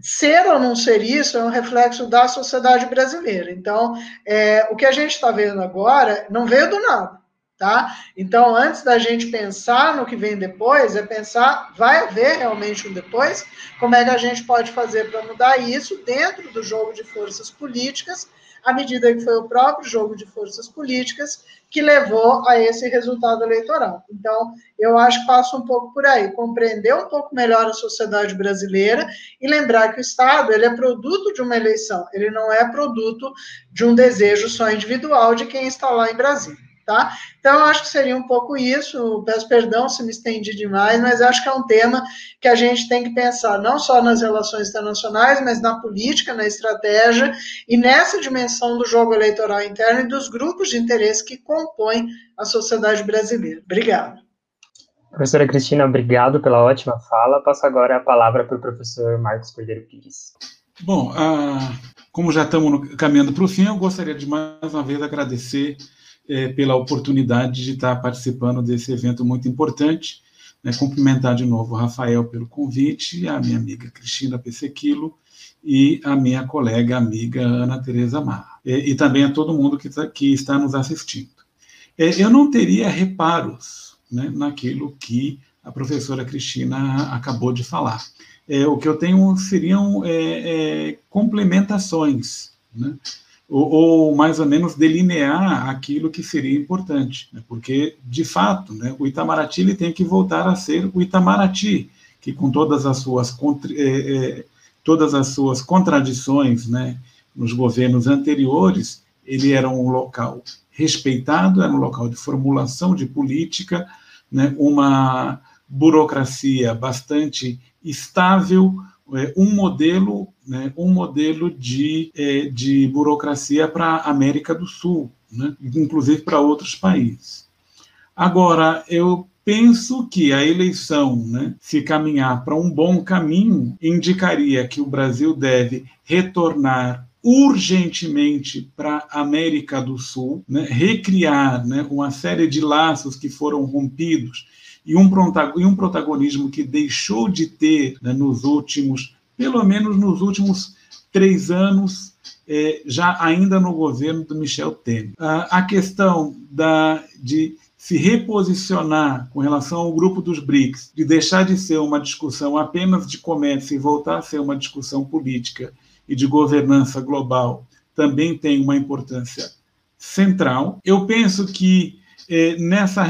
ser ou não ser isso é um reflexo da sociedade brasileira. Então, é, o que a gente está vendo agora não veio do nada, tá? Então, antes da gente pensar no que vem depois, é pensar, vai haver realmente um depois? Como é que a gente pode fazer para mudar isso dentro do jogo de forças políticas, à medida que foi o próprio jogo de forças políticas que levou a esse resultado eleitoral. Então, eu acho que passa um pouco por aí, compreender um pouco melhor a sociedade brasileira e lembrar que o Estado ele é produto de uma eleição, ele não é produto de um desejo só individual de quem está lá em Brasília. Tá? Então, eu acho que seria um pouco isso. Peço perdão se me estendi demais, mas acho que é um tema que a gente tem que pensar não só nas relações internacionais, mas na política, na estratégia e nessa dimensão do jogo eleitoral interno e dos grupos de interesse que compõem a sociedade brasileira. Obrigado. Professora Cristina, obrigado pela ótima fala. Passo agora a palavra para o professor Marcos Cordeiro Pires. Bom, ah, como já estamos caminhando para o fim, eu gostaria de mais uma vez agradecer é, pela oportunidade de estar participando desse evento muito importante. Né, cumprimentar de novo o Rafael pelo convite, a minha amiga Cristina Pessequilo e a minha colega amiga Ana Tereza Mar. E, e também a todo mundo que, tá, que está nos assistindo. É, eu não teria reparos né, naquilo que a professora Cristina acabou de falar. É, o que eu tenho seriam é, é, complementações. Né? Ou, ou, mais ou menos delinear aquilo que seria importante, né? porque, de fato, né, o Itamaraty ele tem que voltar a ser o Itamaraty, que com todas as suas, é, é, todas as suas contradições né, nos governos anteriores, ele era um local respeitado, era um local de formulação de política, né, uma burocracia bastante estável, um modelo, né, um modelo de, é, de burocracia para a América do Sul, né, inclusive para outros países. Agora, eu penso que a eleição, né, se caminhar para um bom caminho, indicaria que o Brasil deve retornar urgentemente para a América do Sul, né, recriar né, uma série de laços que foram rompidos e um, e um protagonismo que deixou de ter né, nos últimos, pelo menos nos últimos três anos, é, já ainda no governo do Michel Temer. A, a questão da, de se reposicionar com relação ao grupo dos BRICS, de deixar de ser uma discussão apenas de comércio e voltar a ser uma discussão política e de governança global, também tem uma importância central. Eu penso que nessa,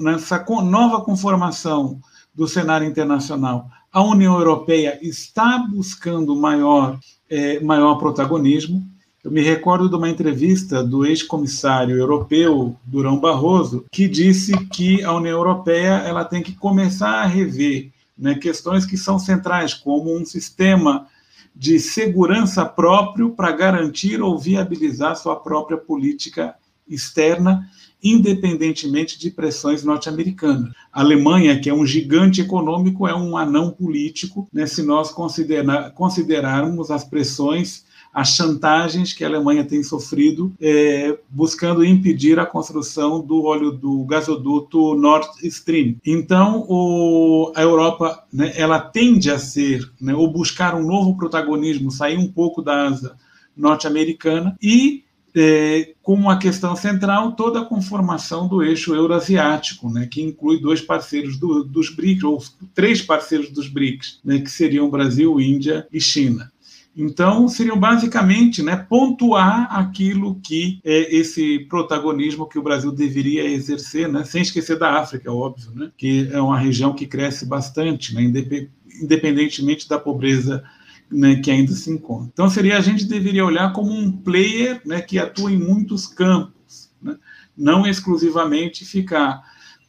nessa nova conformação do cenário internacional, a União Europeia está buscando maior, é, maior protagonismo. Eu me recordo de uma entrevista do ex-comissário europeu Durão Barroso, que disse que a União Europeia ela tem que começar a rever né, questões que são centrais, como um sistema de segurança próprio para garantir ou viabilizar sua própria política externa independentemente de pressões norte-americanas. A Alemanha, que é um gigante econômico, é um anão político, né, se nós considerar, considerarmos as pressões as chantagens que a Alemanha tem sofrido é, buscando impedir a construção do óleo do gasoduto Nord Stream. Então, o, a Europa né, ela tende a ser, né, ou buscar um novo protagonismo, sair um pouco da asa norte-americana e é, como uma questão central toda a conformação do eixo euroasiático, né, que inclui dois parceiros do, dos BRICS, ou três parceiros dos BRICS, né, que seriam Brasil, Índia e China. Então, seriam basicamente né, pontuar aquilo que é esse protagonismo que o Brasil deveria exercer, né, sem esquecer da África, óbvio, né, que é uma região que cresce bastante, né, independentemente da pobreza né, que ainda se encontra. Então, seria a gente deveria olhar como um player né, que atua em muitos campos, né, não exclusivamente ficar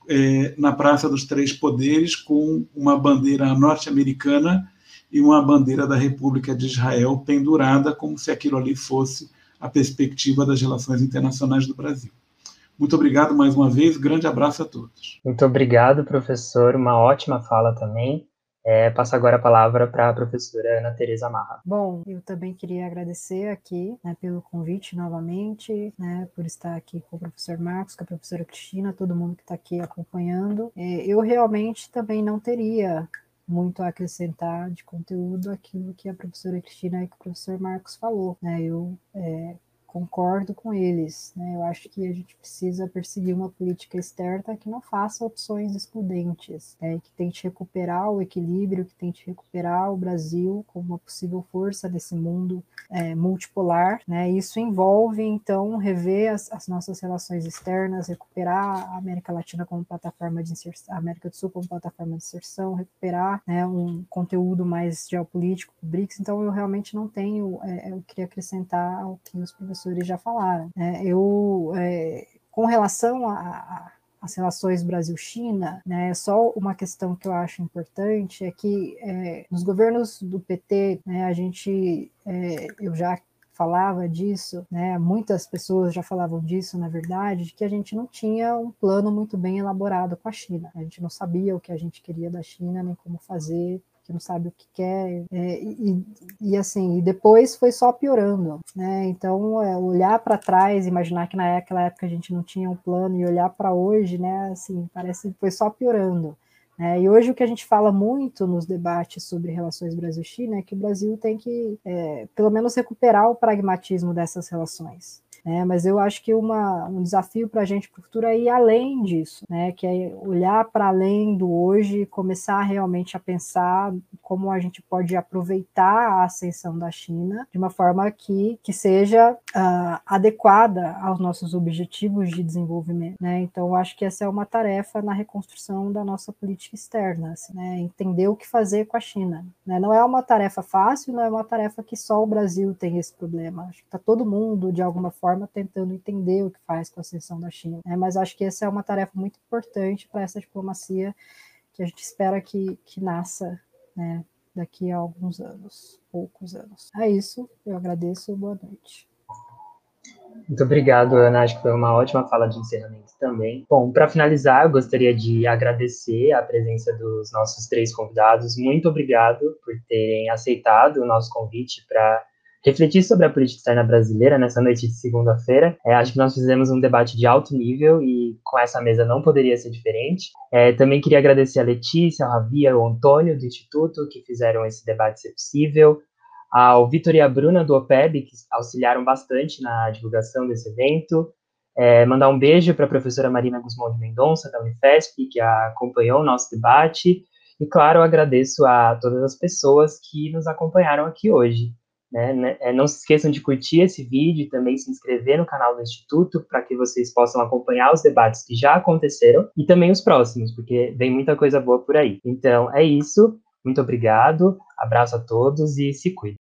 é, na Praça dos Três Poderes com uma bandeira norte-americana e uma bandeira da República de Israel pendurada, como se aquilo ali fosse a perspectiva das relações internacionais do Brasil. Muito obrigado mais uma vez, grande abraço a todos. Muito obrigado, professor, uma ótima fala também. É, passo agora a palavra para a professora Ana Tereza Marra. Bom, eu também queria agradecer aqui né, pelo convite novamente, né, por estar aqui com o professor Marcos, com a professora Cristina, todo mundo que está aqui acompanhando. É, eu realmente também não teria muito a acrescentar de conteúdo aquilo que a professora Cristina e que o professor Marcos falou. Né? Eu é, concordo com eles. Né? Eu acho que a gente precisa perseguir uma política externa que não faça opções excludentes, né? que tente recuperar o equilíbrio, que tente recuperar o Brasil como uma possível força desse mundo é, multipolar. Né? Isso envolve, então, rever as, as, nossas relações externas, recuperar a América Latina como plataforma de inserção, a América do Sul como plataforma de inserção, recuperar né, um conteúdo mais geopolítico do BRICS. Então, eu realmente não tenho, é, eu queria acrescentar ao que os professores professores já falaram. Né? Eu, é, com relação a, as relações Brasil-China, né, só uma questão que eu acho importante é que é, nos governos do PT, né, a gente, é, eu já falava disso, né, muitas pessoas já falavam disso, na verdade, de que a gente não tinha um plano muito bem elaborado com a China. A gente não sabia o que a gente queria da China, nem como fazer, que não sabe o que quer, é, e, e, assim, e depois foi só piorando, né? Então, é, olhar para trás, imaginar que naquela época a gente não tinha um plano e olhar para hoje, né? Assim, parece que foi só piorando. Né? E hoje o que a gente fala muito nos debates sobre relações Brasil-China é que o Brasil tem que, é, pelo menos, recuperar o pragmatismo dessas relações. Né? Mas eu acho que uma, um desafio para a gente para o futuro é ir além disso, né? que é olhar para além do hoje e começar realmente a pensar como a gente pode aproveitar a ascensão da China de uma forma que, que seja uh, adequada aos nossos objetivos de desenvolvimento. Né? Então, eu acho que essa é uma tarefa na reconstrução da nossa política externa, assim, né? entender o que fazer com a China. Né? Não é uma tarefa fácil, não é uma tarefa que só o Brasil tem esse problema. Acho que está todo mundo, de alguma forma, forma, tentando entender o que faz com a ascensão da China. Né? Mas acho que essa é uma tarefa muito importante para essa diplomacia que a gente espera que, que nasça né, daqui a alguns anos, poucos anos. É isso, eu agradeço, boa noite. Muito obrigado, Ana. Acho que foi uma ótima fala de encerramento também. Bom, para finalizar, eu gostaria de agradecer a presença dos nossos três convidados. Muito obrigado por terem aceitado o nosso convite para refletir sobre a política externa brasileira nessa noite de segunda-feira. É, acho que nós fizemos um debate de alto nível e com essa mesa não poderia ser diferente. É, também queria agradecer a Letícia, a Ravia, o Antônio do Instituto que fizeram esse debate ser possível, ao Vitor e a Bruna do OPEB que auxiliaram bastante na divulgação desse evento. É, mandar um beijo para a professora Marina Guzmão de Mendonça, da Unifesp, que acompanhou o nosso debate. E, claro, agradeço a todas as pessoas que nos acompanharam aqui hoje. Né, né? É, não se esqueçam de curtir esse vídeo e também se inscrever no canal do Instituto para que vocês possam acompanhar os debates que já aconteceram e também os próximos, porque vem muita coisa boa por aí. Então é isso. Muito obrigado, abraço a todos e se cuidem.